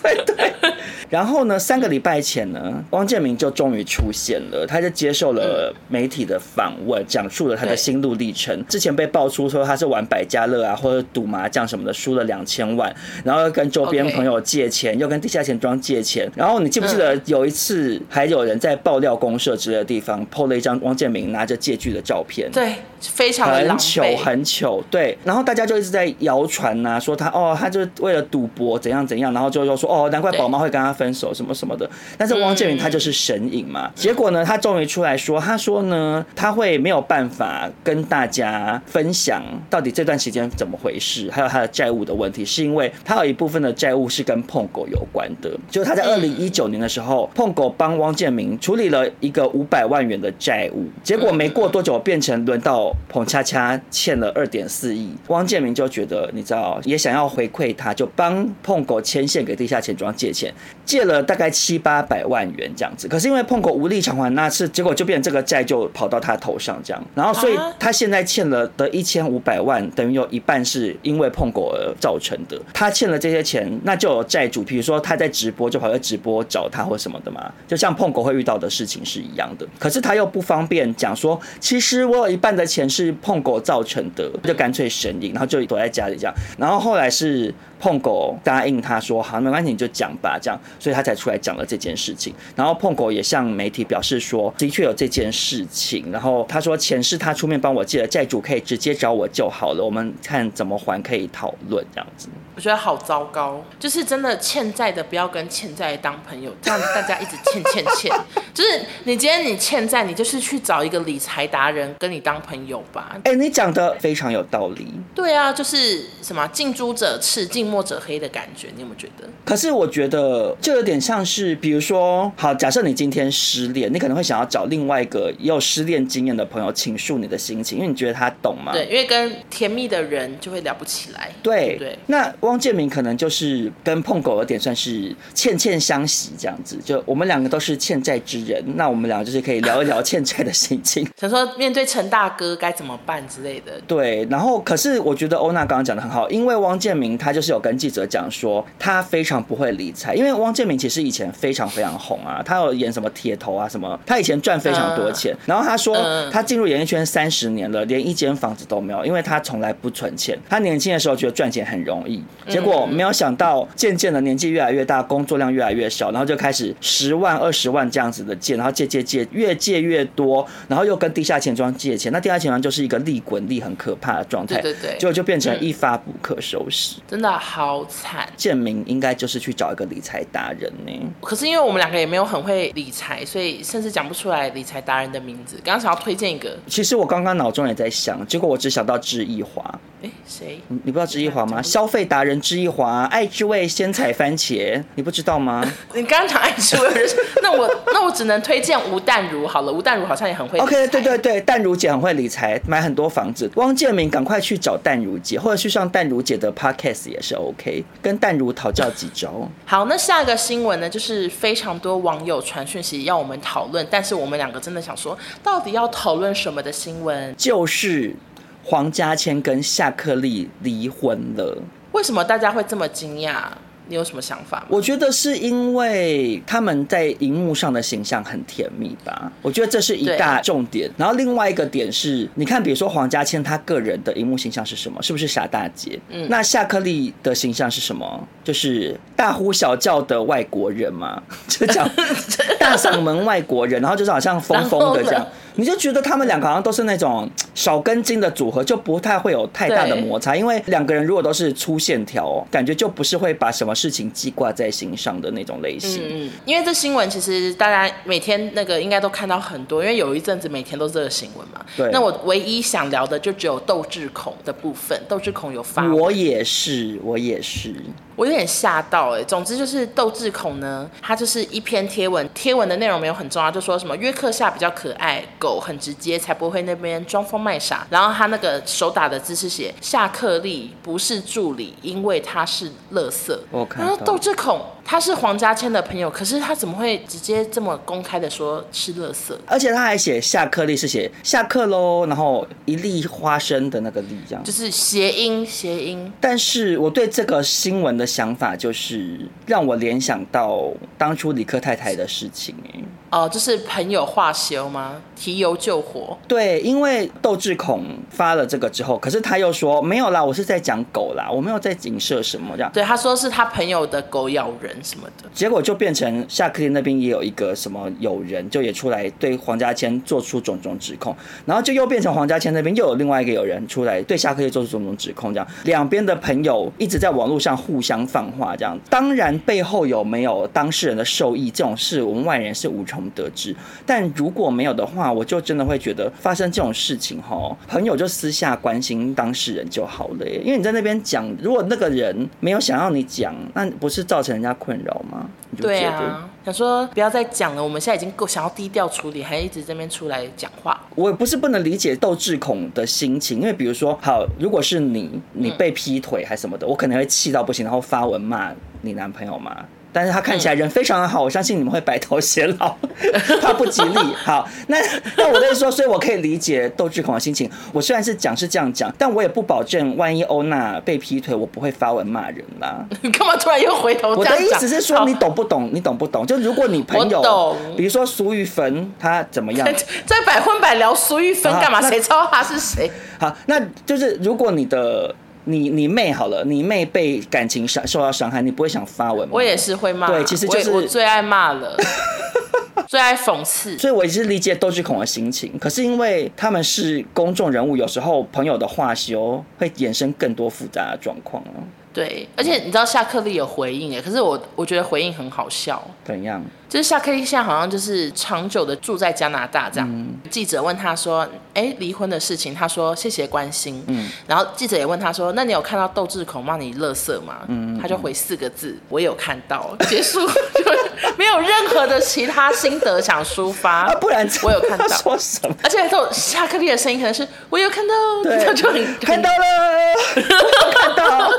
对对对。然后呢，三个礼拜前呢，汪建明就终于出现了，他就接受了媒体的访问，讲述了他的心路历程。之前被爆出说他是玩百家乐啊，或者赌麻将什么的，输了两千万，然后跟周边朋友借钱又跟地下钱庄借钱。然后你记不记得有一次？是还有人在爆料公社之类的地方 PO 了一张汪建民拿着借据的照片，对，非常的很糗很糗，对。然后大家就一直在谣传呐，说他哦，他就是为了赌博怎样怎样，然后就又说哦，难怪宝妈会跟他分手什么什么的。但是汪建民他就是神隐嘛，结果呢，他终于出来说，他说呢，他会没有办法跟大家分享到底这段时间怎么回事，还有他的债务的问题，是因为他有一部分的债务是跟碰狗有关的，就是他在二零一九年的时候碰狗帮汪建明处理了一个五百万元的债务，结果没过多久变成轮到彭恰恰欠了二点四亿，汪建明就觉得你知道，也想要回馈他，就帮碰狗牵线给地下钱庄借钱，借了大概七八百万元这样子。可是因为碰狗无力偿还，那次结果就变这个债就跑到他头上这样，然后所以他现在欠了的一千五百万，等于有一半是因为碰狗而造成的。他欠了这些钱，那就有债主，比如说他在直播就跑去直播找他或什么的，就像碰狗会遇到的事情是一样的，可是他又不方便讲说，其实我有一半的钱是碰狗造成的，就干脆神隐，然后就躲在家里这样，然后后来是。碰狗答应他说：“好，没关系，你就讲吧。”这样，所以他才出来讲了这件事情。然后碰狗也向媒体表示说：“的确有这件事情。”然后他说：“钱是他出面帮我借的，债主可以直接找我就好了。我们看怎么还可以讨论这样子。”我觉得好糟糕，就是真的欠债的不要跟欠债当朋友，这样大家一直欠欠欠。就是你今天你欠债，你就是去找一个理财达人跟你当朋友吧。哎、欸，你讲的非常有道理。对啊，就是什么近朱者赤，近墨者黑的感觉，你有没有觉得？可是我觉得就有点像是，比如说，好，假设你今天失恋，你可能会想要找另外一个也有失恋经验的朋友倾诉你的心情，因为你觉得他懂吗。对，因为跟甜蜜的人就会聊不起来。对对。那汪建明可能就是跟碰狗有点算是欠欠相惜这样子，就我们两个都是欠债之人，那我们两个就是可以聊一聊欠债的心情。想说面对陈大哥该怎么办之类的。对，然后可是我觉得欧娜刚刚讲的很好，因为汪建明他就是有跟记者讲说他非常不会理财，因为汪建民其实以前非常非常红啊，他有演什么铁头啊什么，他以前赚非常多钱。然后他说他进入演艺圈三十年了，连一间房子都没有，因为他从来不存钱。他年轻的时候觉得赚钱很容易，结果没有想到渐渐的年纪越来越大，工作量越来越少，然后就开始十万二十万这样子的借，然后借借借，越借越多，然后又跟地下钱庄借钱。那地下钱庄就是一个利滚利很可怕的状态，对对对，结果就变成一发不可收拾，真的好惨。建明应该就是去找一个理财达人呢。可是因为我们两个也没有很会理财，所以甚至讲不出来理财达人的名字。刚刚想要推荐一个，其实我刚刚脑中也在想，结果我只想到志易华。哎，谁？你不知道知易华吗？消费达人知易华，爱之味鲜采番茄，你不知道吗？你刚刚讲爱之味，那我 那我只能推荐吴淡如好了。吴淡如好像也很会。OK，对对对，淡如姐很会理财，买很多房子。汪建明赶快去找淡如姐，或者去上淡如姐的 Podcast 也是 OK，跟淡如讨教几招。好，那下一个新闻呢，就是非常多网友传讯息要我们讨论，但是我们两个真的想说，到底要讨论什么的新闻？就是。黄嘉千跟夏克立离婚了，为什么大家会这么惊讶？你有什么想法吗？我觉得是因为他们在荧幕上的形象很甜蜜吧，我觉得这是一大重点。然后另外一个点是，你看，比如说黄嘉千他个人的荧幕形象是什么？是不是傻大姐？嗯，那夏克立的形象是什么？就是大呼小叫的外国人嘛，就讲 大嗓门外国人，然后就是好像疯疯的这样。你就觉得他们两个好像都是那种少根筋的组合，就不太会有太大的摩擦，因为两个人如果都是粗线条，感觉就不是会把什么事情记挂在心上的那种类型。嗯，因为这新闻其实大家每天那个应该都看到很多，因为有一阵子每天都是这个新闻嘛。对。那我唯一想聊的就只有斗智孔的部分，斗智孔有发。我也是，我也是。我有点吓到哎、欸，总之就是窦智孔呢，他就是一篇贴文，贴文的内容没有很重要，就说什么约克夏比较可爱，狗很直接，才不会那边装疯卖傻。然后他那个手打的字是写夏克立不是助理，因为他是乐色。我看到。然后斗智孔他是黄家千的朋友，可是他怎么会直接这么公开的说吃垃圾？而且他还写夏克立是写下课喽，然后一粒花生的那个粒，这样就是谐音谐音。但是我对这个新闻的想法就是让我联想到当初李克太太的事情，哦，就是朋友话休吗？提油救火。对，因为窦智孔发了这个之后，可是他又说没有啦，我是在讲狗啦，我没有在影射什么这样。对，他说是他朋友的狗咬人什么的，结果就变成夏克立那边也有一个什么友人，就也出来对黄家千做出种种指控，然后就又变成黄家千那边又有另外一个友人出来对夏克立做出种种指控，这样两边的朋友一直在网络上互相放话，这样当然背后有没有当事人的受益这种事，我们外人是无从得知。但如果没有的话，我就真的会觉得发生这种事情哈，朋友就私下关心当事人就好了耶。因为你在那边讲，如果那个人没有想要你讲，那不是造成人家困扰吗？对啊，想说不要再讲了，我们现在已经够想要低调处理，还一直这边出来讲话。我也不是不能理解斗智恐的心情，因为比如说，好，如果是你，你被劈腿还什么的，我可能会气到不行，然后发文骂你男朋友嘛。但是他看起来人非常的好，我相信你们会白头偕老，他不吉利。好，那那我在说，所以我可以理解窦志孔的心情。我虽然是讲是这样讲，但我也不保证，万一欧娜被劈腿，我不会发文骂人啦。你 干嘛突然又回头？我的意思是说，你懂不懂？你懂不懂？就如果你朋友，比如说苏玉芬，她怎么样？在百分百聊苏玉芬干嘛？谁知道她是谁？好，那就是如果你的。你你妹好了，你妹被感情伤受到伤害，你不会想发文吗？我也是会骂。对，其实就是我，我最爱骂了，最爱讽刺。所以我也是理解斗智孔的心情。可是因为他们是公众人物，有时候朋友的话修会衍生更多复杂的状况。对，而且你知道夏克立有回应哎，可是我我觉得回应很好笑。怎样？就是夏克立现在好像就是长久的住在加拿大这样。嗯、记者问他说：“哎，离婚的事情？”他说：“谢谢关心。”嗯。然后记者也问他说：“那你有看到窦智孔骂你垃圾吗？”嗯，他就回四个字：“我有看到。”结束，就 没有任何的其他心得想抒发。啊、不然我有看到。说什么？而且这种夏克立的声音可能是“我有看到”，对，他 就很看到了，看到。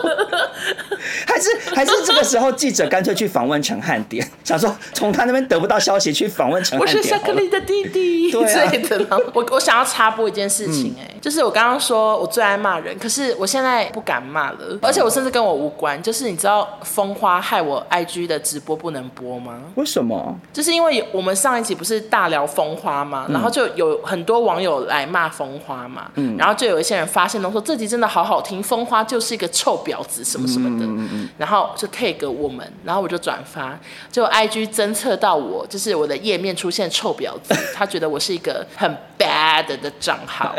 还是还是这个时候，记者干脆去访问陈汉典，想说从他那边得不到消息，去访问陈汉典。我是夏克立的弟弟，对啊。我我想要插播一件事情，哎，就是我刚刚说我最爱骂人，可是我现在不敢骂了，而且我甚至跟我无关。就是你知道风花害我 IG 的直播不能播吗？为什么？就是因为我们上一集不是大聊风花嘛，然后就有很多网友来骂风花嘛，嗯，然后就有一些人发现都说这集真的好好听，风花就是一个臭婊子什么什么的。嗯嗯，然后就 tag 我们，然后我就转发，就 IG 侦测到我，就是我的页面出现臭婊子，他觉得我是一个很 bad 的账号。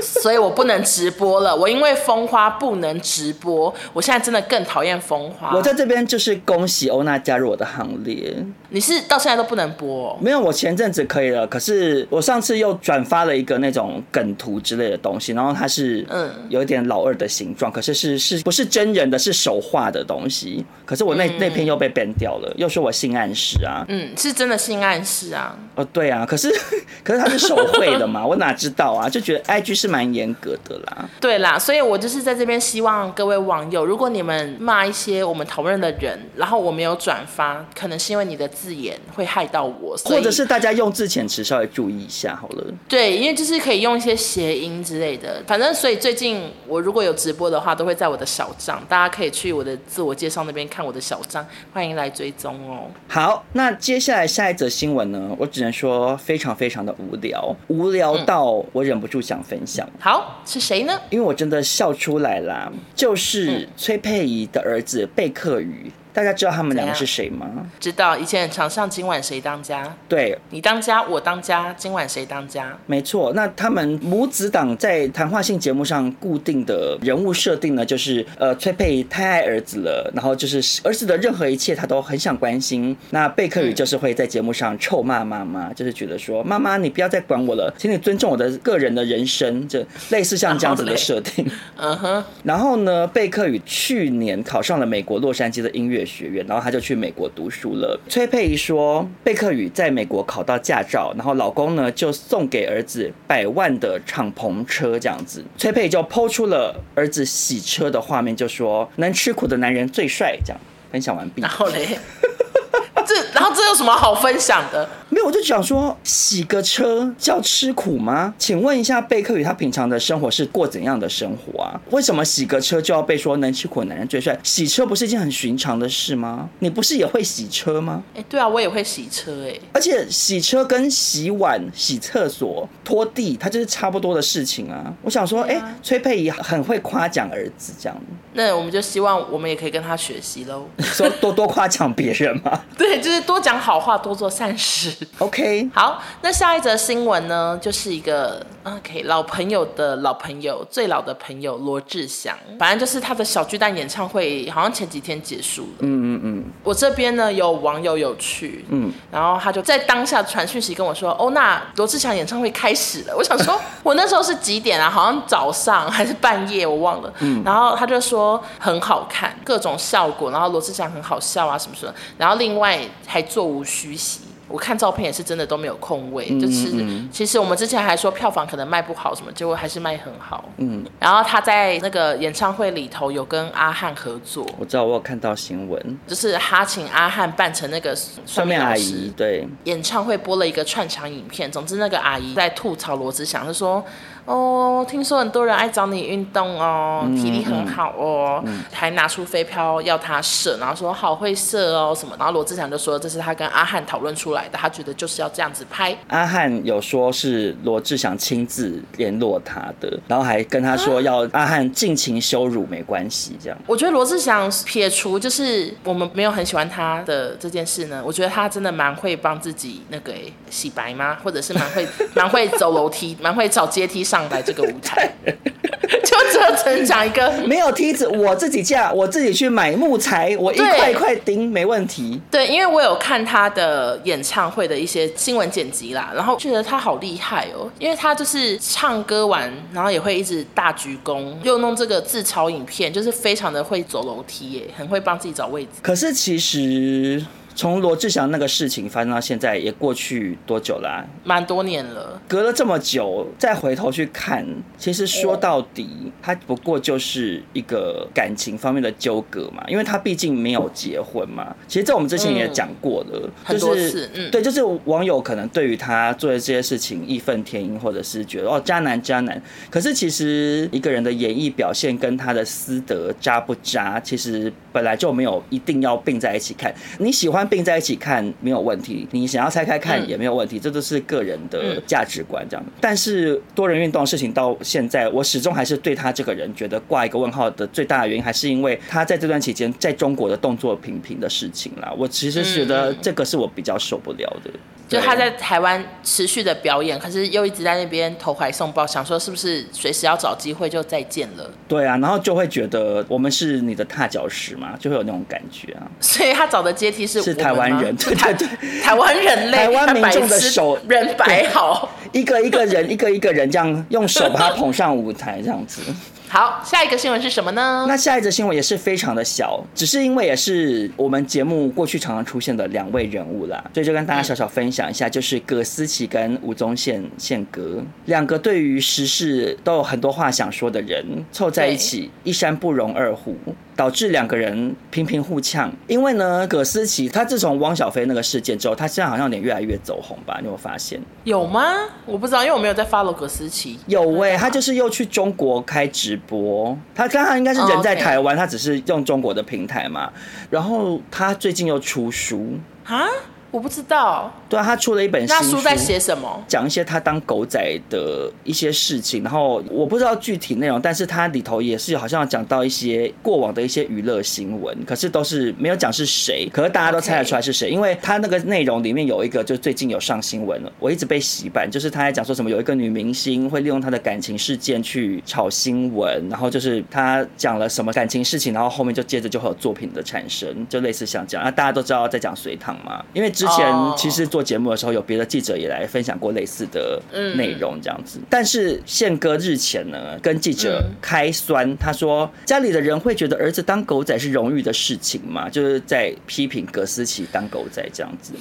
所以我不能直播了，我因为风花不能直播，我现在真的更讨厌风花。我在这边就是恭喜欧娜加入我的行列。你是到现在都不能播？没有，我前阵子可以了，可是我上次又转发了一个那种梗图之类的东西，然后它是嗯有一点老二的形状，可是是是不是真人的，是手画的东西，可是我那、嗯、那篇又被 ban 掉了，又说我性暗示啊。嗯，是真的性暗示啊。哦，对啊，可是 可是他是手绘的嘛，我哪知道啊？就觉得 IG 是蛮严格的啦。对啦，所以我就是在这边希望各位网友，如果你们骂一些我们讨论的人，然后我没有转发，可能是因为你的字眼会害到我，或者是大家用字遣词稍微注意一下好了。对，因为就是可以用一些谐音之类的，反正所以最近我如果有直播的话，都会在我的小账，大家可以去我的自我介绍那边看我的小张，欢迎来追踪哦。好，那接下来下一则新闻呢，我只能说非常非常的无聊，无聊到我忍不住想分享。嗯、好，是谁呢？因为我真的笑出来啦，就是崔佩仪的儿子贝克宇。大家知道他们两个是谁吗？知道，以前很常上今晚谁当家？对，你当家，我当家，今晚谁当家？没错。那他们母子档在谈话性节目上固定的人物设定呢，就是呃，崔佩太爱儿子了，然后就是儿子的任何一切他都很想关心。那贝克宇就是会在节目上臭骂妈妈，就是觉得说妈妈你不要再管我了，请你尊重我的个人的人生，就类似像这样子的设定。嗯哼。然后呢，贝克宇去年考上了美国洛杉矶的音乐。学院，然后他就去美国读书了。崔佩仪说，贝克宇在美国考到驾照，然后老公呢就送给儿子百万的敞篷车这样子。崔佩仪就 PO 出了儿子洗车的画面，就说能吃苦的男人最帅。这样分享完毕，然后嘞。这然后这有什么好分享的？没有，我就想说，洗个车叫吃苦吗？请问一下，贝克宇他平常的生活是过怎样的生活啊？为什么洗个车就要被说能吃苦的男人最帅？洗车不是一件很寻常的事吗？你不是也会洗车吗？哎，对啊，我也会洗车哎。而且洗车跟洗碗、洗厕所、拖地，它就是差不多的事情啊。我想说，哎、啊，崔佩仪很会夸奖儿子这样。那我们就希望我们也可以跟他学习喽。说多多夸奖别人嘛。对。就是多讲好话，多做善事。OK，好，那下一则新闻呢，就是一个 OK 老朋友的老朋友，最老的朋友罗志祥。反正就是他的小巨蛋演唱会，好像前几天结束了。嗯嗯嗯。我这边呢有网友有去，嗯，然后他就在当下传讯息跟我说：“哦，那罗志祥演唱会开始了。”我想说，我那时候是几点啊？好像早上还是半夜，我忘了。嗯。然后他就说很好看，各种效果，然后罗志祥很好笑啊什么什么。然后另外。还座无虚席，我看照片也是真的都没有空位，嗯、就是其实我们之前还说票房可能卖不好什么，结果还是卖很好。嗯，然后他在那个演唱会里头有跟阿汉合作，我知道我有看到新闻，就是他请阿汉扮成那个算命阿姨，对，演唱会播了一个串场影片，总之那个阿姨在吐槽罗志祥，就说。哦，听说很多人爱找你运动哦，体力很好哦，还拿出飞镖要他射，然后说好会射哦什么，然后罗志祥就说这是他跟阿汉讨论出来的，他觉得就是要这样子拍。阿汉有说是罗志祥亲自联络他的，然后还跟他说要阿汉尽情羞辱没关系，这样。我觉得罗志祥撇除就是我们没有很喜欢他的这件事呢，我觉得他真的蛮会帮自己那个洗白吗？或者是蛮会蛮会走楼梯，蛮会找阶梯上。上来这个舞台，就只有成长一个没有梯子，我自己架，我自己去买木材，我一块一块钉，没问题。对，因为我有看他的演唱会的一些新闻剪辑啦，然后觉得他好厉害哦，因为他就是唱歌完，然后也会一直大鞠躬，又弄这个自嘲影片，就是非常的会走楼梯耶，很会帮自己找位置。可是其实。从罗志祥那个事情发生到现在也过去多久啦？蛮多年了。隔了这么久，再回头去看，其实说到底，他不过就是一个感情方面的纠葛嘛。因为他毕竟没有结婚嘛。其实这我们之前也讲过了，很多次。嗯，对，就是网友可能对于他做的这些事情义愤填膺，或者是觉得哦渣男渣男。可是其实一个人的演艺表现跟他的私德渣不渣，其实本来就没有一定要并在一起看。你喜欢。并在一起看没有问题，你想要拆开看也没有问题，嗯、这都是个人的价值观这样。但是多人运动的事情到现在，我始终还是对他这个人觉得挂一个问号的最大的原因，还是因为他在这段期间在中国的动作频频的事情啦。我其实觉得这个是我比较受不了的。就他在台湾持续的表演，可是又一直在那边投怀送抱，想说是不是随时要找机会就再见了？对啊，然后就会觉得我们是你的踏脚石嘛，就会有那种感觉啊。所以他找的阶梯是是台湾人，对对对，台湾人类，台湾民众的手人摆好，一个一个人，一个一个人这样用手把他捧上舞台，这样子。好，下一个新闻是什么呢？那下一则新闻也是非常的小，只是因为也是我们节目过去常常出现的两位人物啦，所以就跟大家小小分享一下，就是葛思琪跟吴宗宪宪哥两个对于时事都有很多话想说的人凑在一起，一山不容二虎。导致两个人频频互呛，因为呢，葛思琪他自从汪小菲那个事件之后，他现在好像有点越来越走红吧？你有发现？有吗？我不知道，因为我没有在 follow 葛思琪。有喂、欸，他就是又去中国开直播，他刚刚应该是人在台湾，oh. 他只是用中国的平台嘛。然后他最近又出书啊。我不知道，对啊，他出了一本新书，那书在写什么？讲一些他当狗仔的一些事情，然后我不知道具体内容，但是他里头也是好像讲到一些过往的一些娱乐新闻，可是都是没有讲是谁，可是大家都猜得出来是谁.因为他那个内容里面有一个，就最近有上新闻了，我一直被洗版，就是他在讲说什么有一个女明星会利用她的感情事件去炒新闻，然后就是他讲了什么感情事情，然后后面就接着就会有作品的产生，就类似像这样，那大家都知道在讲隋唐嘛，因为。之前其实做节目的时候，有别的记者也来分享过类似的内容，这样子。但是宪哥日前呢，跟记者开酸，他说家里的人会觉得儿子当狗仔是荣誉的事情嘛，就是在批评葛思琪当狗仔这样子。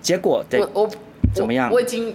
结果对，我我怎么样？我已经。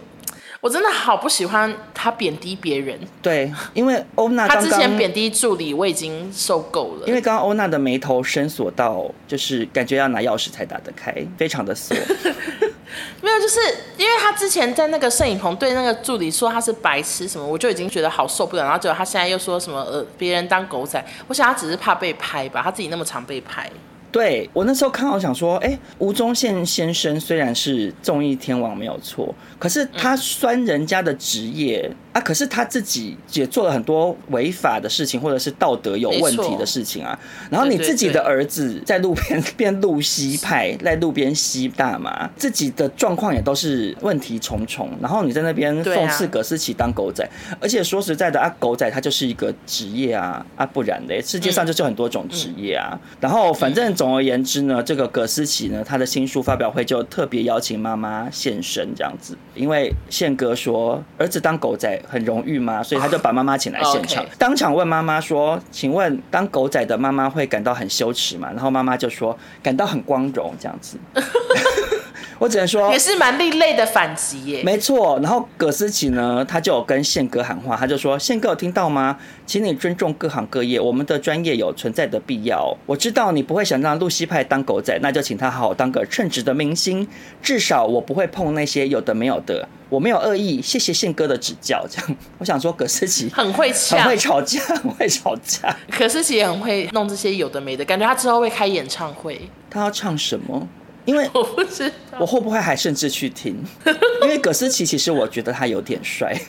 我真的好不喜欢他贬低别人。对，因为欧娜他之前贬低助理，我已经受够了。因为刚刚欧娜的眉头深锁到，就是感觉要拿钥匙才打得开，非常的锁。没有，就是因为他之前在那个摄影棚对那个助理说他是白痴什么，我就已经觉得好受不了。然后结果他现在又说什么呃别人当狗仔，我想他只是怕被拍吧，他自己那么常被拍。对，我那时候看到想说，哎，吴宗宪先生虽然是综艺天王没有错，可是他酸人家的职业。嗯啊！可是他自己也做了很多违法的事情，或者是道德有问题的事情啊。然后你自己的儿子在路边 变路西派，在路边吸大麻，自己的状况也都是问题重重。然后你在那边讽刺葛思琪当狗仔，而且说实在的啊，狗仔他就是一个职业啊啊，不然的，世界上就是很多种职业啊。然后反正总而言之呢，这个葛思琪呢，他的新书发表会就特别邀请妈妈现身这样子，因为宪哥说儿子当狗仔。很荣誉嘛？所以他就把妈妈请来现场，当场问妈妈说：“请问当狗仔的妈妈会感到很羞耻吗？”然后妈妈就说：“感到很光荣。”这样子。我只能说，也是蛮另类的反击耶。没错，然后葛思琪呢，他就有跟宪哥喊话，他就说：“宪哥有听到吗？请你尊重各行各业，我们的专业有存在的必要。我知道你不会想让露西派当狗仔，那就请他好好当个称职的明星。至少我不会碰那些有的没有的，我没有恶意。谢谢宪哥的指教。”这样，我想说葛思琪很会很会吵架，很会吵架。葛思琪也很会弄这些有的没的，感觉他之后会开演唱会。他要唱什么？因为 我不知道，我会不会还甚至去听？因为葛思琪其实我觉得他有点帅，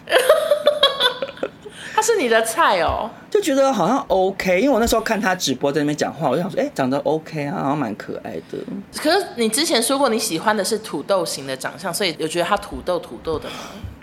他是你的菜哦，就觉得好像 OK。因为我那时候看他直播在那边讲话，我就想说，哎，长得 OK 啊，好像蛮可爱的。可是你之前说过你喜欢的是土豆型的长相，所以有觉得他土豆土豆的吗？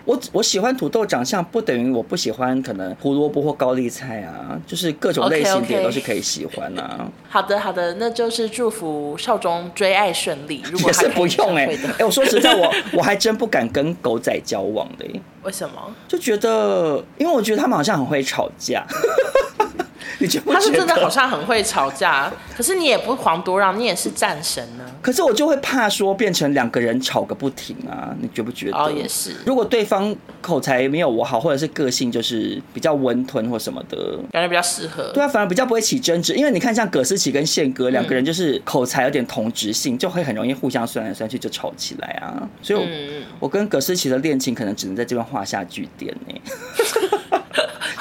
我我喜欢土豆长相，不等于我不喜欢可能胡萝卜或高丽菜啊，就是各种类型的都是可以喜欢啊。Okay, okay. 好的好的，那就是祝福少中追爱顺利。如果也是不用哎、欸、哎、欸，我说实在我，我我还真不敢跟狗仔交往嘞、欸。为什么？就觉得，因为我觉得他们好像很会吵架。他是真的好像很会吵架，可是你也不遑多让，你也是战神呢。可是我就会怕说变成两个人吵个不停啊，你觉不觉得？哦，也是。如果对方口才没有我好，或者是个性就是比较温吞或什么的，感觉比较适合。对啊，反而比较不会起争执，因为你看像葛思琪跟宪哥两个人就是口才有点同质性，就会很容易互相酸来酸去就吵起来啊。所以我，嗯、我跟葛思琪的恋情可能只能在这边画下句点呢。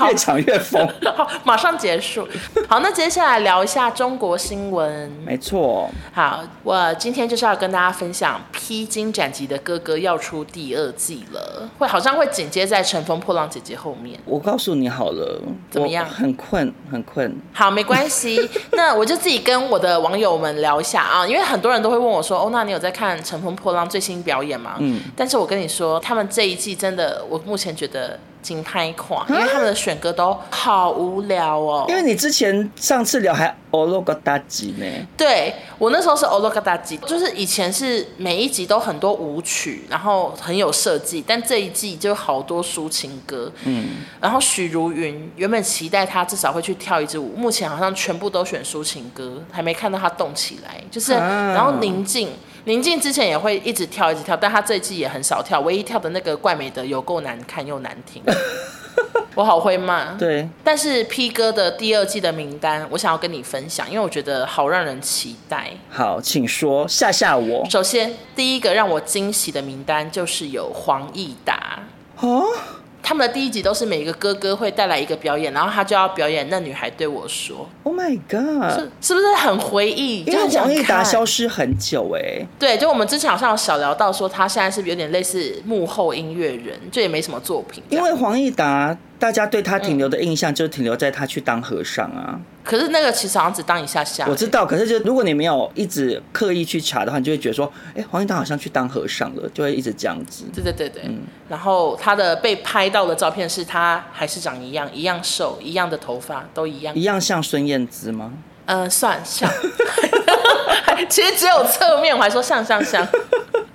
越讲越疯，好，马上结束。好，那接下来聊一下中国新闻。没错。好，我今天就是要跟大家分享《披荆斩棘的哥哥》要出第二季了，会好像会紧接在《乘风破浪姐姐》后面。我告诉你好了，怎么样？很困，很困。好，没关系。那我就自己跟我的网友们聊一下啊，因为很多人都会问我说：“哦，那你有在看《乘风破浪》最新表演吗？”嗯。但是我跟你说，他们这一季真的，我目前觉得。金拍款，因为他们的选歌都好无聊哦。因为你之前上次聊还欧罗嘎达吉呢。对，我那时候是欧罗嘎达吉，就是以前是每一集都很多舞曲，然后很有设计，但这一季就好多抒情歌。嗯。然后许茹芸原本期待她至少会去跳一支舞，目前好像全部都选抒情歌，还没看到她动起来。就是，然后宁静。宁静之前也会一直跳一直跳，但他这一季也很少跳，唯一跳的那个怪美的有够难看又难听，我好会骂。对，但是 P 哥的第二季的名单，我想要跟你分享，因为我觉得好让人期待。好，请说，吓吓我。首先，第一个让我惊喜的名单就是有黄义达。哦。他们的第一集都是每一个哥哥会带来一个表演，然后他就要表演那女孩对我说：“Oh my god！” 是是不是很回忆？因为黄义达消失很久哎。对，就我们之前好像有小聊到说，他现在是不是有点类似幕后音乐人，就也没什么作品。因为黄义达。大家对他停留的印象就停留在他去当和尚啊。嗯、可是那个其实好像只当一下下。我知道，可是就如果你没有一直刻意去查的话，你就会觉得说，哎、欸，黄义达好像去当和尚了，就会一直这样子。对对对对。嗯。然后他的被拍到的照片是他还是长一样，一样瘦，一样的头发都一样。一样像孙燕姿吗？嗯、呃，算像。其实只有侧面，我还说像像像。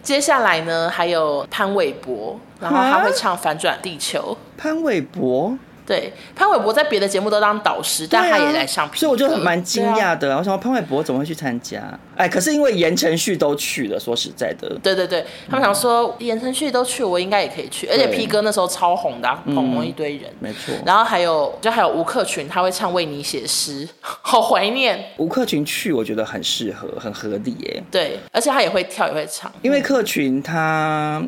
接下来呢，还有潘玮柏，然后他会唱《反转地球》。潘玮柏。对，潘玮柏在别的节目都当导师，啊、但他也来上，所以我就蛮惊讶的。啊、我想说潘玮柏怎么会去参加？哎，可是因为言承旭都去了，说实在的，对对对，他们想说言承旭都去，我应该也可以去。而且 P 哥那时候超红的，捧红一堆人，没错。然后还有就还有吴克群，他会唱《为你写诗》，好怀念。吴克群去，我觉得很适合，很合理耶。对，而且他也会跳，也会唱。因为克群他。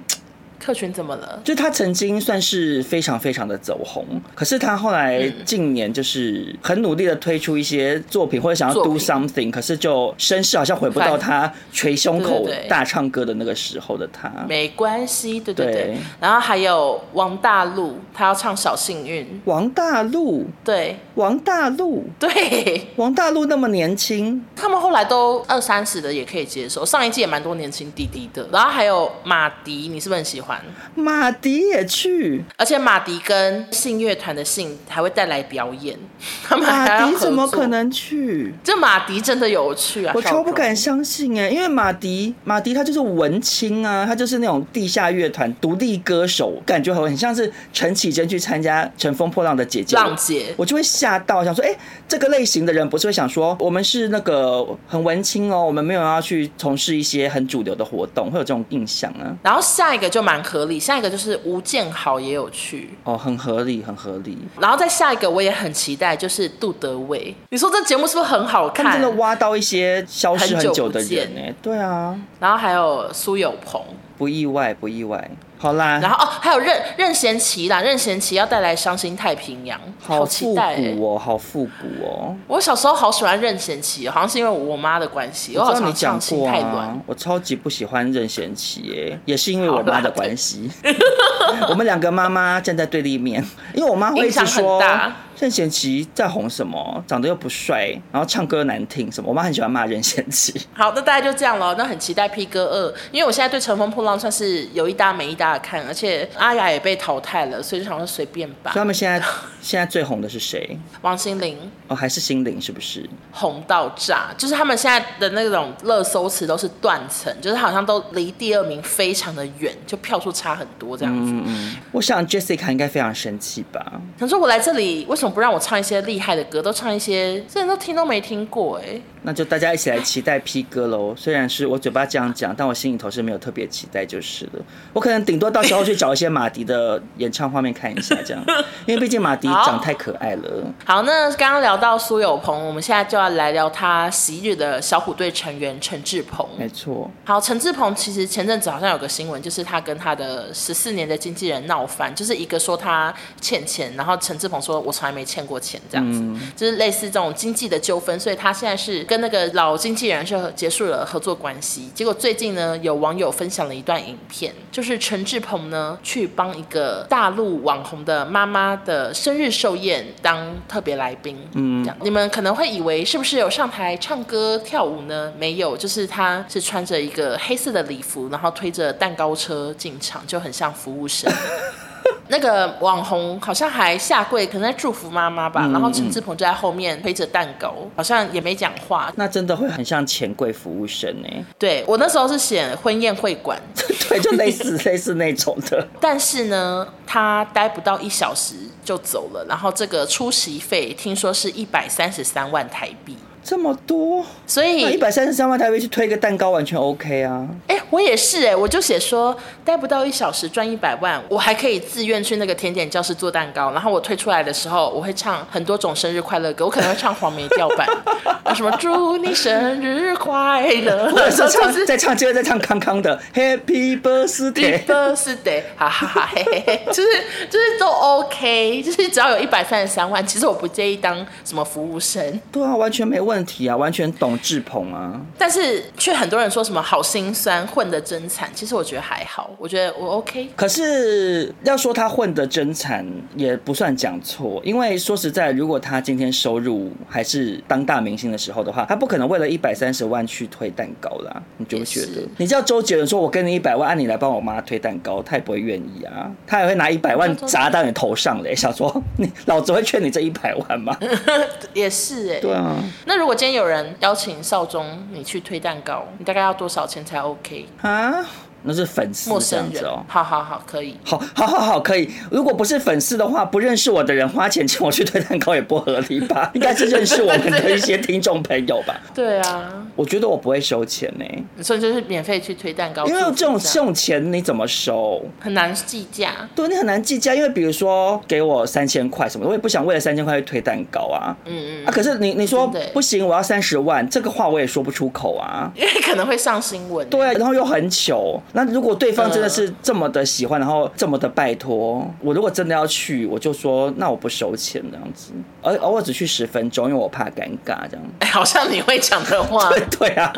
克群怎么了？就他曾经算是非常非常的走红，可是他后来近年就是很努力的推出一些作品，或者想要 do something，可是就声势好像回不到他捶胸口大唱歌的那个时候的他。没关系，对对对。然后还有王大陆，他要唱小幸运。王大陆，对，王大陆，对，王大陆那么年轻，他们后来都二三十的也可以接受。上一季也蛮多年轻弟弟的。然后还有马迪，你是不是很喜欢？马迪也去，而且马迪跟信乐团的信还会带来表演。他们马迪怎么可能去？这马迪真的有去啊！我超不敢相信哎，因为马迪马迪他就是文青啊，他就是那种地下乐团独立歌手，感觉很像是陈绮贞去参加《乘风破浪的姐姐》浪姐，我就会吓到，想说哎、欸，这个类型的人不是会想说我们是那个很文青哦，我们没有要去从事一些很主流的活动，会有这种印象啊。然后下一个就蛮合理。下一个就是吴建豪也有去哦，很合理，很合理。然后再下一个我也很期待，就是杜德伟。你说这节目是不是很好看？他真的挖到一些消失很久的人哎，对啊。然后还有苏有朋，不意外，不意外。好啦，然后哦，还有任任贤齐啦，任贤齐要带来《伤心太平洋》，好期待哦，好复古哦。我小时候好喜欢任贤齐，好像是因为我妈的关系。我好像唱情太乱，我超级不喜欢任贤齐耶，也是因为我妈的关系。我们两个妈妈站在对立面，因为我妈会一直说。任贤齐在红什么？长得又不帅，然后唱歌难听什么？我妈很喜欢骂任贤齐。好，那大家就这样了。那很期待 P 哥二，因为我现在对《乘风破浪》算是有一搭没一搭的看，而且阿雅也被淘汰了，所以就想说随便吧。所以他们现在现在最红的是谁？王心凌哦，还是心凌是不是？红到炸，就是他们现在的那种热搜词都是断层，就是好像都离第二名非常的远，就票数差很多这样子。嗯嗯嗯。我想 Jessica 应该非常生气吧？想说我来这里为什么？不让我唱一些厉害的歌，都唱一些这人都听都没听过哎。那就大家一起来期待 P 歌喽。虽然是我嘴巴这样讲，但我心里头是没有特别期待就是了。我可能顶多到时候去找一些马迪的演唱画面看一下这样，因为毕竟马迪长太可爱了。好，那刚刚聊到苏有朋，我们现在就要来聊他昔日的小虎队成员陈志朋。没错。好，陈志朋其实前阵子好像有个新闻，就是他跟他的十四年的经纪人闹翻，就是一个说他欠钱，然后陈志鹏说我从来没欠过钱这样子，嗯、就是类似这种经济的纠纷，所以他现在是跟那个老经纪人是结束了合作关系。结果最近呢，有网友分享了一段影片，就是陈志鹏呢去帮一个大陆网红的妈妈的生日寿宴当特别来宾。嗯，你们可能会以为是不是有上台唱歌跳舞呢？没有，就是他是穿着一个黑色的礼服，然后推着蛋糕车进场，就很像服务生。那个网红好像还下跪，可能在祝福妈妈吧。嗯、然后陈志鹏就在后面推着蛋糕，好像也没讲话。那真的会很像钱柜服务生呢？对，我那时候是写婚宴会馆，对，就类似 类似那种的。但是呢，他待不到一小时就走了，然后这个出席费听说是一百三十三万台币。这么多，所以一百三十三万台币去推个蛋糕完全 OK 啊！哎、欸，我也是哎、欸，我就写说待不到一小时赚一百万，我还可以自愿去那个甜点教室做蛋糕，然后我推出来的时候，我会唱很多种生日快乐歌，我可能会唱黄梅调版，啊 什么祝你生日快乐，或者是唱再唱接着再唱康康的 Happy Birthday Birthday，哈哈哈嘿嘿嘿，就是就是都 OK，就是只要有一百三十三万，其实我不介意当什么服务生，对啊，完全没问题。问题啊，完全懂志鹏啊，但是却很多人说什么好心酸，混得真惨。其实我觉得还好，我觉得我 OK。可是要说他混得真惨，也不算讲错，因为说实在，如果他今天收入还是当大明星的时候的话，他不可能为了一百三十万去推蛋糕啦。你就觉得，是你叫周杰伦说，我给你一百万，按你来帮我妈推蛋糕，他也不会愿意啊。他也会拿一百万砸到你头上嘞，想说你老子会劝你这一百万吗？也是哎、欸，对啊，那如如果今天有人邀请少宗你去推蛋糕，你大概要多少钱才 OK 啊？那是粉丝陌生人哦。好好好，可以。好，好，好，好，可以。如果不是粉丝的话，不认识我的人花钱请我去推蛋糕也不合理吧？应该是认识我们的一些听众朋友吧？对啊，我觉得我不会收钱呢。所以就是免费去推蛋糕，因为这种这种钱你怎么收？很难计价。对，你很难计价，因为比如说给我三千块什么，我也不想为了三千块去推蛋糕啊。嗯嗯。啊，可是你你说不行，我要三十万，这个话我也说不出口啊，因 为可能会上新闻。对，然后又很糗。那如果对方真的是这么的喜欢，然后这么的拜托，我如果真的要去，我就说那我不收钱这样子，而而我只去十分钟，因为我怕尴尬这样。哎，好像你会讲的话。对对啊。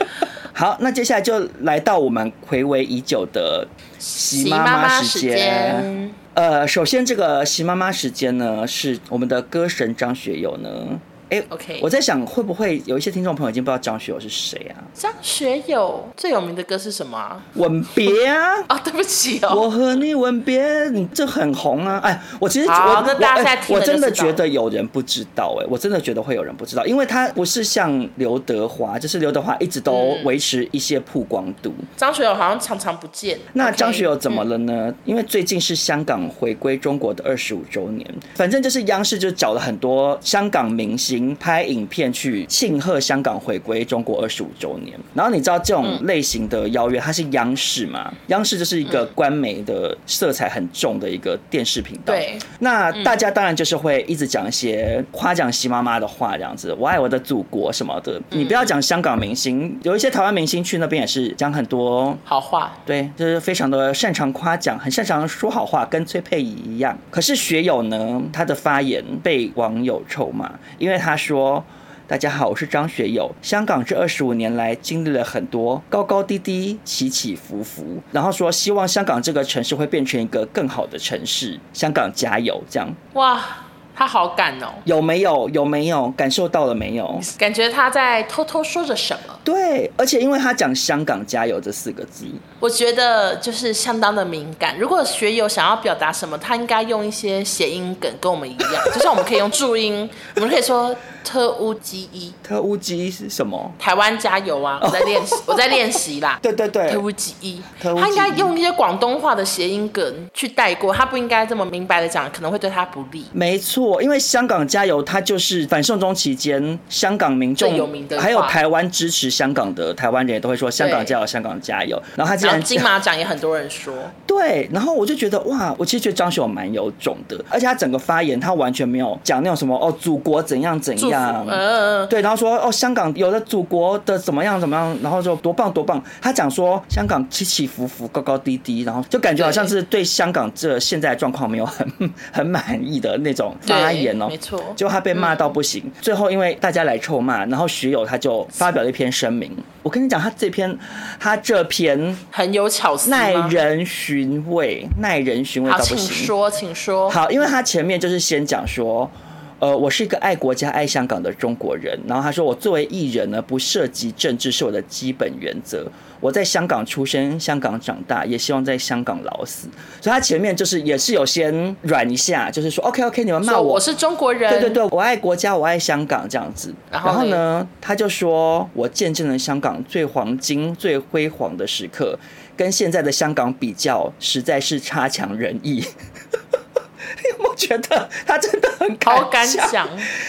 好，那接下来就来到我们回味已久的习妈妈时间。呃，首先这个习妈妈时间呢，是我们的歌神张学友呢。哎、欸，OK，我在想会不会有一些听众朋友已经不知道张学友是谁啊？张学友最有名的歌是什么啊？吻别啊！啊，对不起哦，我和你吻别，你这很红啊！哎，我其实我我、欸、我真的觉得有人不知道哎、欸，我真的觉得会有人不知道，因为他不是像刘德华，就是刘德华一直都维持一些曝光度。张、嗯、学友好像常常不见。那张学友怎么了呢？嗯、因为最近是香港回归中国的二十五周年，反正就是央视就找了很多香港明星。拍影片去庆贺香港回归中国二十五周年，然后你知道这种类型的邀约，它是央视嘛？央视就是一个官媒的色彩很重的一个电视频道。对，那大家当然就是会一直讲一些夸奖习妈妈的话，这样子，我爱我的祖国什么的。你不要讲香港明星，有一些台湾明星去那边也是讲很多好话，对，就是非常的擅长夸奖，很擅长说好话，跟崔佩仪一样。可是学友呢，他的发言被网友臭骂，因为他他说。大家好，我是张学友。香港这二十五年来经历了很多高高低低、起起伏伏，然后说希望香港这个城市会变成一个更好的城市。香港加油！这样哇。他好感哦，有没有？有没有感受到了没有？感觉他在偷偷说着什么？对，而且因为他讲“香港加油”这四个字，我觉得就是相当的敏感。如果学友想要表达什么，他应该用一些谐音梗，跟我们一样，就像我们可以用注音，我们可以说“特务机一”。特务机一是什么？台湾加油啊！我在练习，我在练习啦。对对对，特务机一，他应该用一些广东话的谐音梗去带过，他不应该这么明白的讲，可能会对他不利。没错。因为香港加油，他就是反送中期间，香港民众还有台湾支持香港的台湾人也都会说“香港加油，香港加油”。然后他竟然金马奖也很多人说，对。然后我就觉得哇，我其实觉得张学友蛮有种的，而且他整个发言他完全没有讲那种什么哦，祖国怎样怎样，嗯，对。然后说哦，香港有了祖国的怎么样怎么样，然后就多棒多棒。他讲说香港起起伏伏，高高低低，然后就感觉好像是对香港这现在的状况没有很很满意的那种。发言哦，没错，结果他被骂到不行。嗯、最后因为大家来臭骂，然后徐友他就发表了一篇声明。我跟你讲，他这篇他这篇很有巧思，耐人寻味，耐人寻味到不行。请说，请说。好，因为他前面就是先讲说。呃，我是一个爱国家、爱香港的中国人。然后他说，我作为艺人呢，不涉及政治是我的基本原则。我在香港出生，香港长大，也希望在香港老死。所以他前面就是也是有先软一下，就是说 OK OK，你们骂我，我是中国人，对对对，我爱国家，我爱香港这样子。然后呢，他就说我见证了香港最黄金、最辉煌的时刻，跟现在的香港比较，实在是差强人意。觉得他真的很好敢讲？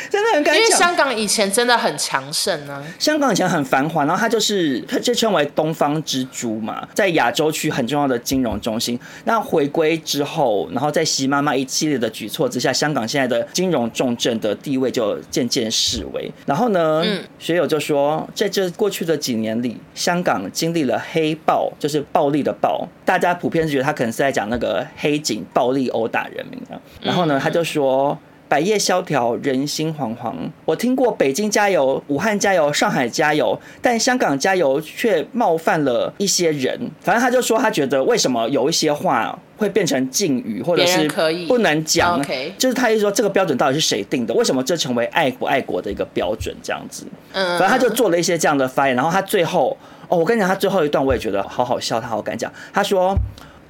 真的很敢讲。因为香港以前真的很强盛啊。香港以前很繁华，然后它就是它就称为东方之珠嘛，在亚洲区很重要的金融中心。那回归之后，然后在习妈妈一系列的举措之下，香港现在的金融重镇的地位就渐渐式微。然后呢，嗯、学友就说，在这过去的几年里，香港经历了黑暴，就是暴力的暴，大家普遍是觉得他可能是在讲那个黑警暴力殴打人民啊。然后呢，他就说百业萧条，人心惶惶。我听过北京加油、武汉加油、上海加油，但香港加油却冒犯了一些人。反正他就说，他觉得为什么有一些话会变成禁语，或者是不能讲？就是他一说这个标准到底是谁定的？为什么这成为爱不爱国的一个标准？这样子，嗯反正他就做了一些这样的发言。然后他最后，哦，我跟你讲，他最后一段我也觉得好好笑，他好敢讲。他说。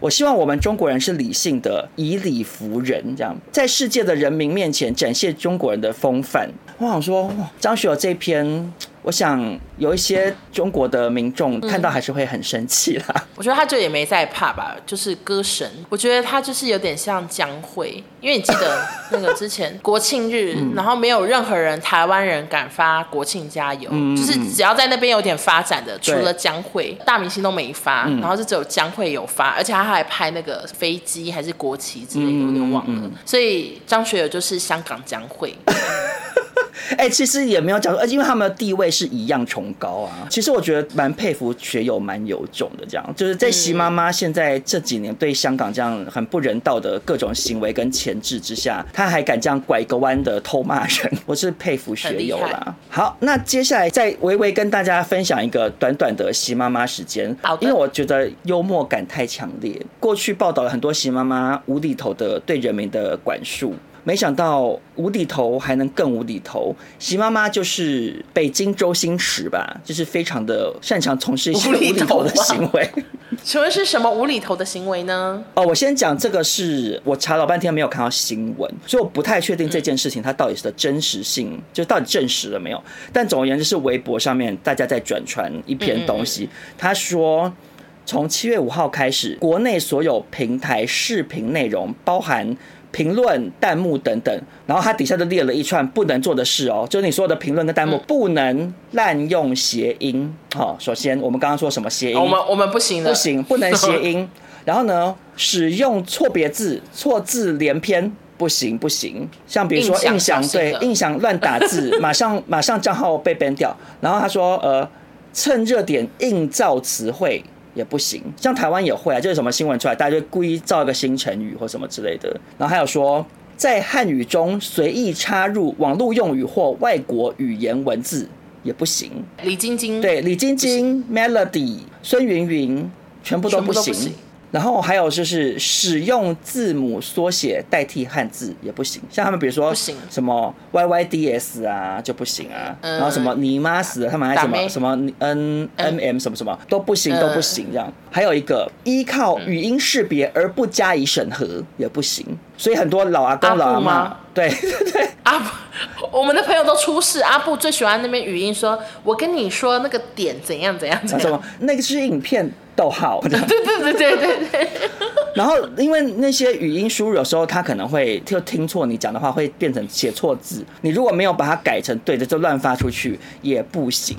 我希望我们中国人是理性的，以理服人，这样在世界的人民面前展现中国人的风范。我想说，张学友这篇我想有一些中国的民众看到还是会很生气啦。嗯、我觉得他就也没在怕吧，就是歌神。我觉得他就是有点像江蕙，因为你记得那个之前国庆日，然后没有任何人台湾人敢发国庆加油，嗯、就是只要在那边有点发展的，除了江蕙，大明星都没发，然后就只有江蕙有发，而且他还拍那个飞机还是国旗之类的，有点忘了。所以张学友就是香港江蕙。哎、欸，其实也没有讲说，因为他们的地位是一样崇高啊。其实我觉得蛮佩服学友，蛮有种的。这样就是在习妈妈现在这几年对香港这样很不人道的各种行为跟钳制之下，他还敢这样拐个弯的偷骂人，我是佩服学友啦。好，那接下来再微微跟大家分享一个短短的习妈妈时间，因为我觉得幽默感太强烈。过去报道了很多习妈妈无厘头的对人民的管束。没想到无厘头还能更无厘头，席妈妈就是北京周星驰吧，就是非常的擅长从事一些无厘头的行为。请问是什么无厘头的行为呢？哦，我先讲这个是我查了半天没有看到新闻，所以我不太确定这件事情它到底是的真实性，嗯、就到底证实了没有。但总而言之是微博上面大家在转传一篇东西，他说从七月五号开始，国内所有平台视频内容包含。评论、弹幕等等，然后它底下就列了一串不能做的事哦，就是你所有的评论跟弹幕不能滥用谐音。好，首先我们刚刚说什么谐音？我们我们不行的，不行，不能谐音。然后呢，使用错别字、错字连篇，不行不行。像比如说印象，对，印象乱打字，马上马上账号被 ban 掉。然后他说，呃，趁热点硬造词汇。也不行，像台湾也会啊，就是什么新闻出来，大家就故意造一个新成语或什么之类的。然后还有说，在汉语中随意插入网络用语或外国语言文字也不行。李晶晶，对，李晶晶、Melody、孙云云，全部都不行。然后还有就是使用字母缩写代替汉字也不行，像他们比如说什么 Y Y D S 啊就不行啊，然后什么你妈死了，他们还什么什么 N M M 什么什么都不行都不行这样。还有一个依靠语音识别而不加以审核也不行，所以很多老阿公老阿妈对对对 阿布，我们的朋友都出事，阿布最喜欢那边语音说，我跟你说那个点怎样怎样怎样，什么那个是影片。逗号，对对对对对对。然后，因为那些语音输入有时候他可能会就听错你讲的话，会变成写错字。你如果没有把它改成对的，就乱发出去也不行。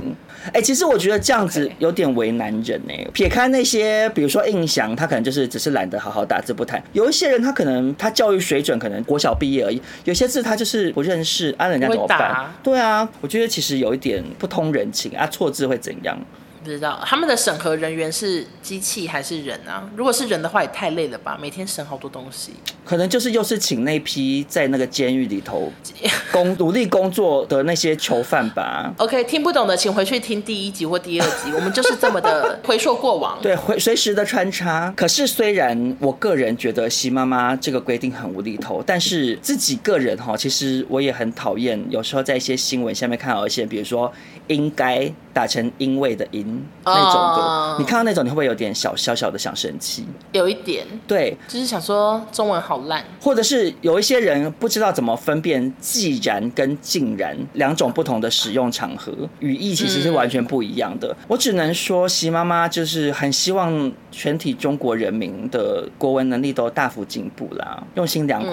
哎，其实我觉得这样子有点为难人哎。撇开那些，比如说印象，他可能就是只是懒得好好打字不谈。有一些人他可能他教育水准可能国小毕业而已，有些字他就是不认识，按人家怎么办？对啊，我觉得其实有一点不通人情啊，错字会怎样？不知道他们的审核人员是机器还是人啊？如果是人的话，也太累了吧！每天审好多东西，可能就是又是请那批在那个监狱里头 工努力工作的那些囚犯吧。OK，听不懂的请回去听第一集或第二集，我们就是这么的回溯过往，对，回随时的穿插。可是虽然我个人觉得习妈妈这个规定很无厘头，但是自己个人哈，其实我也很讨厌，有时候在一些新闻下面看到一些，比如说应该打成因为的因。那种的，你看到那种，你会不会有点小小小的想生气？有一点，对，就是想说中文好烂，或者是有一些人不知道怎么分辨“既然”跟“竟然”两种不同的使用场合，语义其实是完全不一样的。我只能说，习妈妈就是很希望全体中国人民的国文能力都大幅进步啦，用心良苦。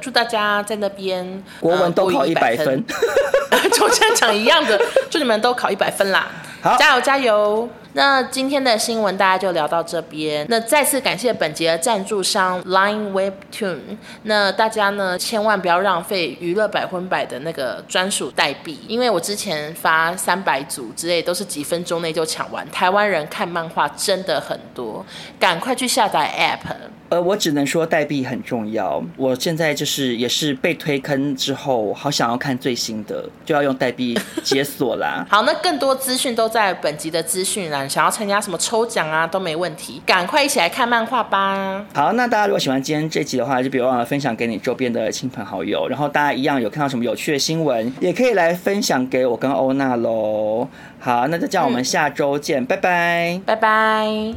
祝大家在那边国文都考一百分，就像讲一样的，祝你们都考一百分啦。好，加油加油！那今天的新闻大家就聊到这边。那再次感谢本节的赞助商 Line Webtoon。那大家呢，千万不要浪费娱乐百分百的那个专属代币，因为我之前发三百组之类，都是几分钟内就抢完。台湾人看漫画真的很多，赶快去下载 App。呃，我只能说代币很重要。我现在就是也是被推坑之后，好想要看最新的，就要用代币解锁啦。好，那更多资讯都在本集的资讯栏，想要参加什么抽奖啊都没问题，赶快一起来看漫画吧。好，那大家如果喜欢今天这集的话，就别忘了分享给你周边的亲朋好友。然后大家一样有看到什么有趣的新闻，也可以来分享给我跟欧娜喽。好，那就这样，我们下周见，嗯、拜拜，拜拜。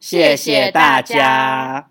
谢谢大家。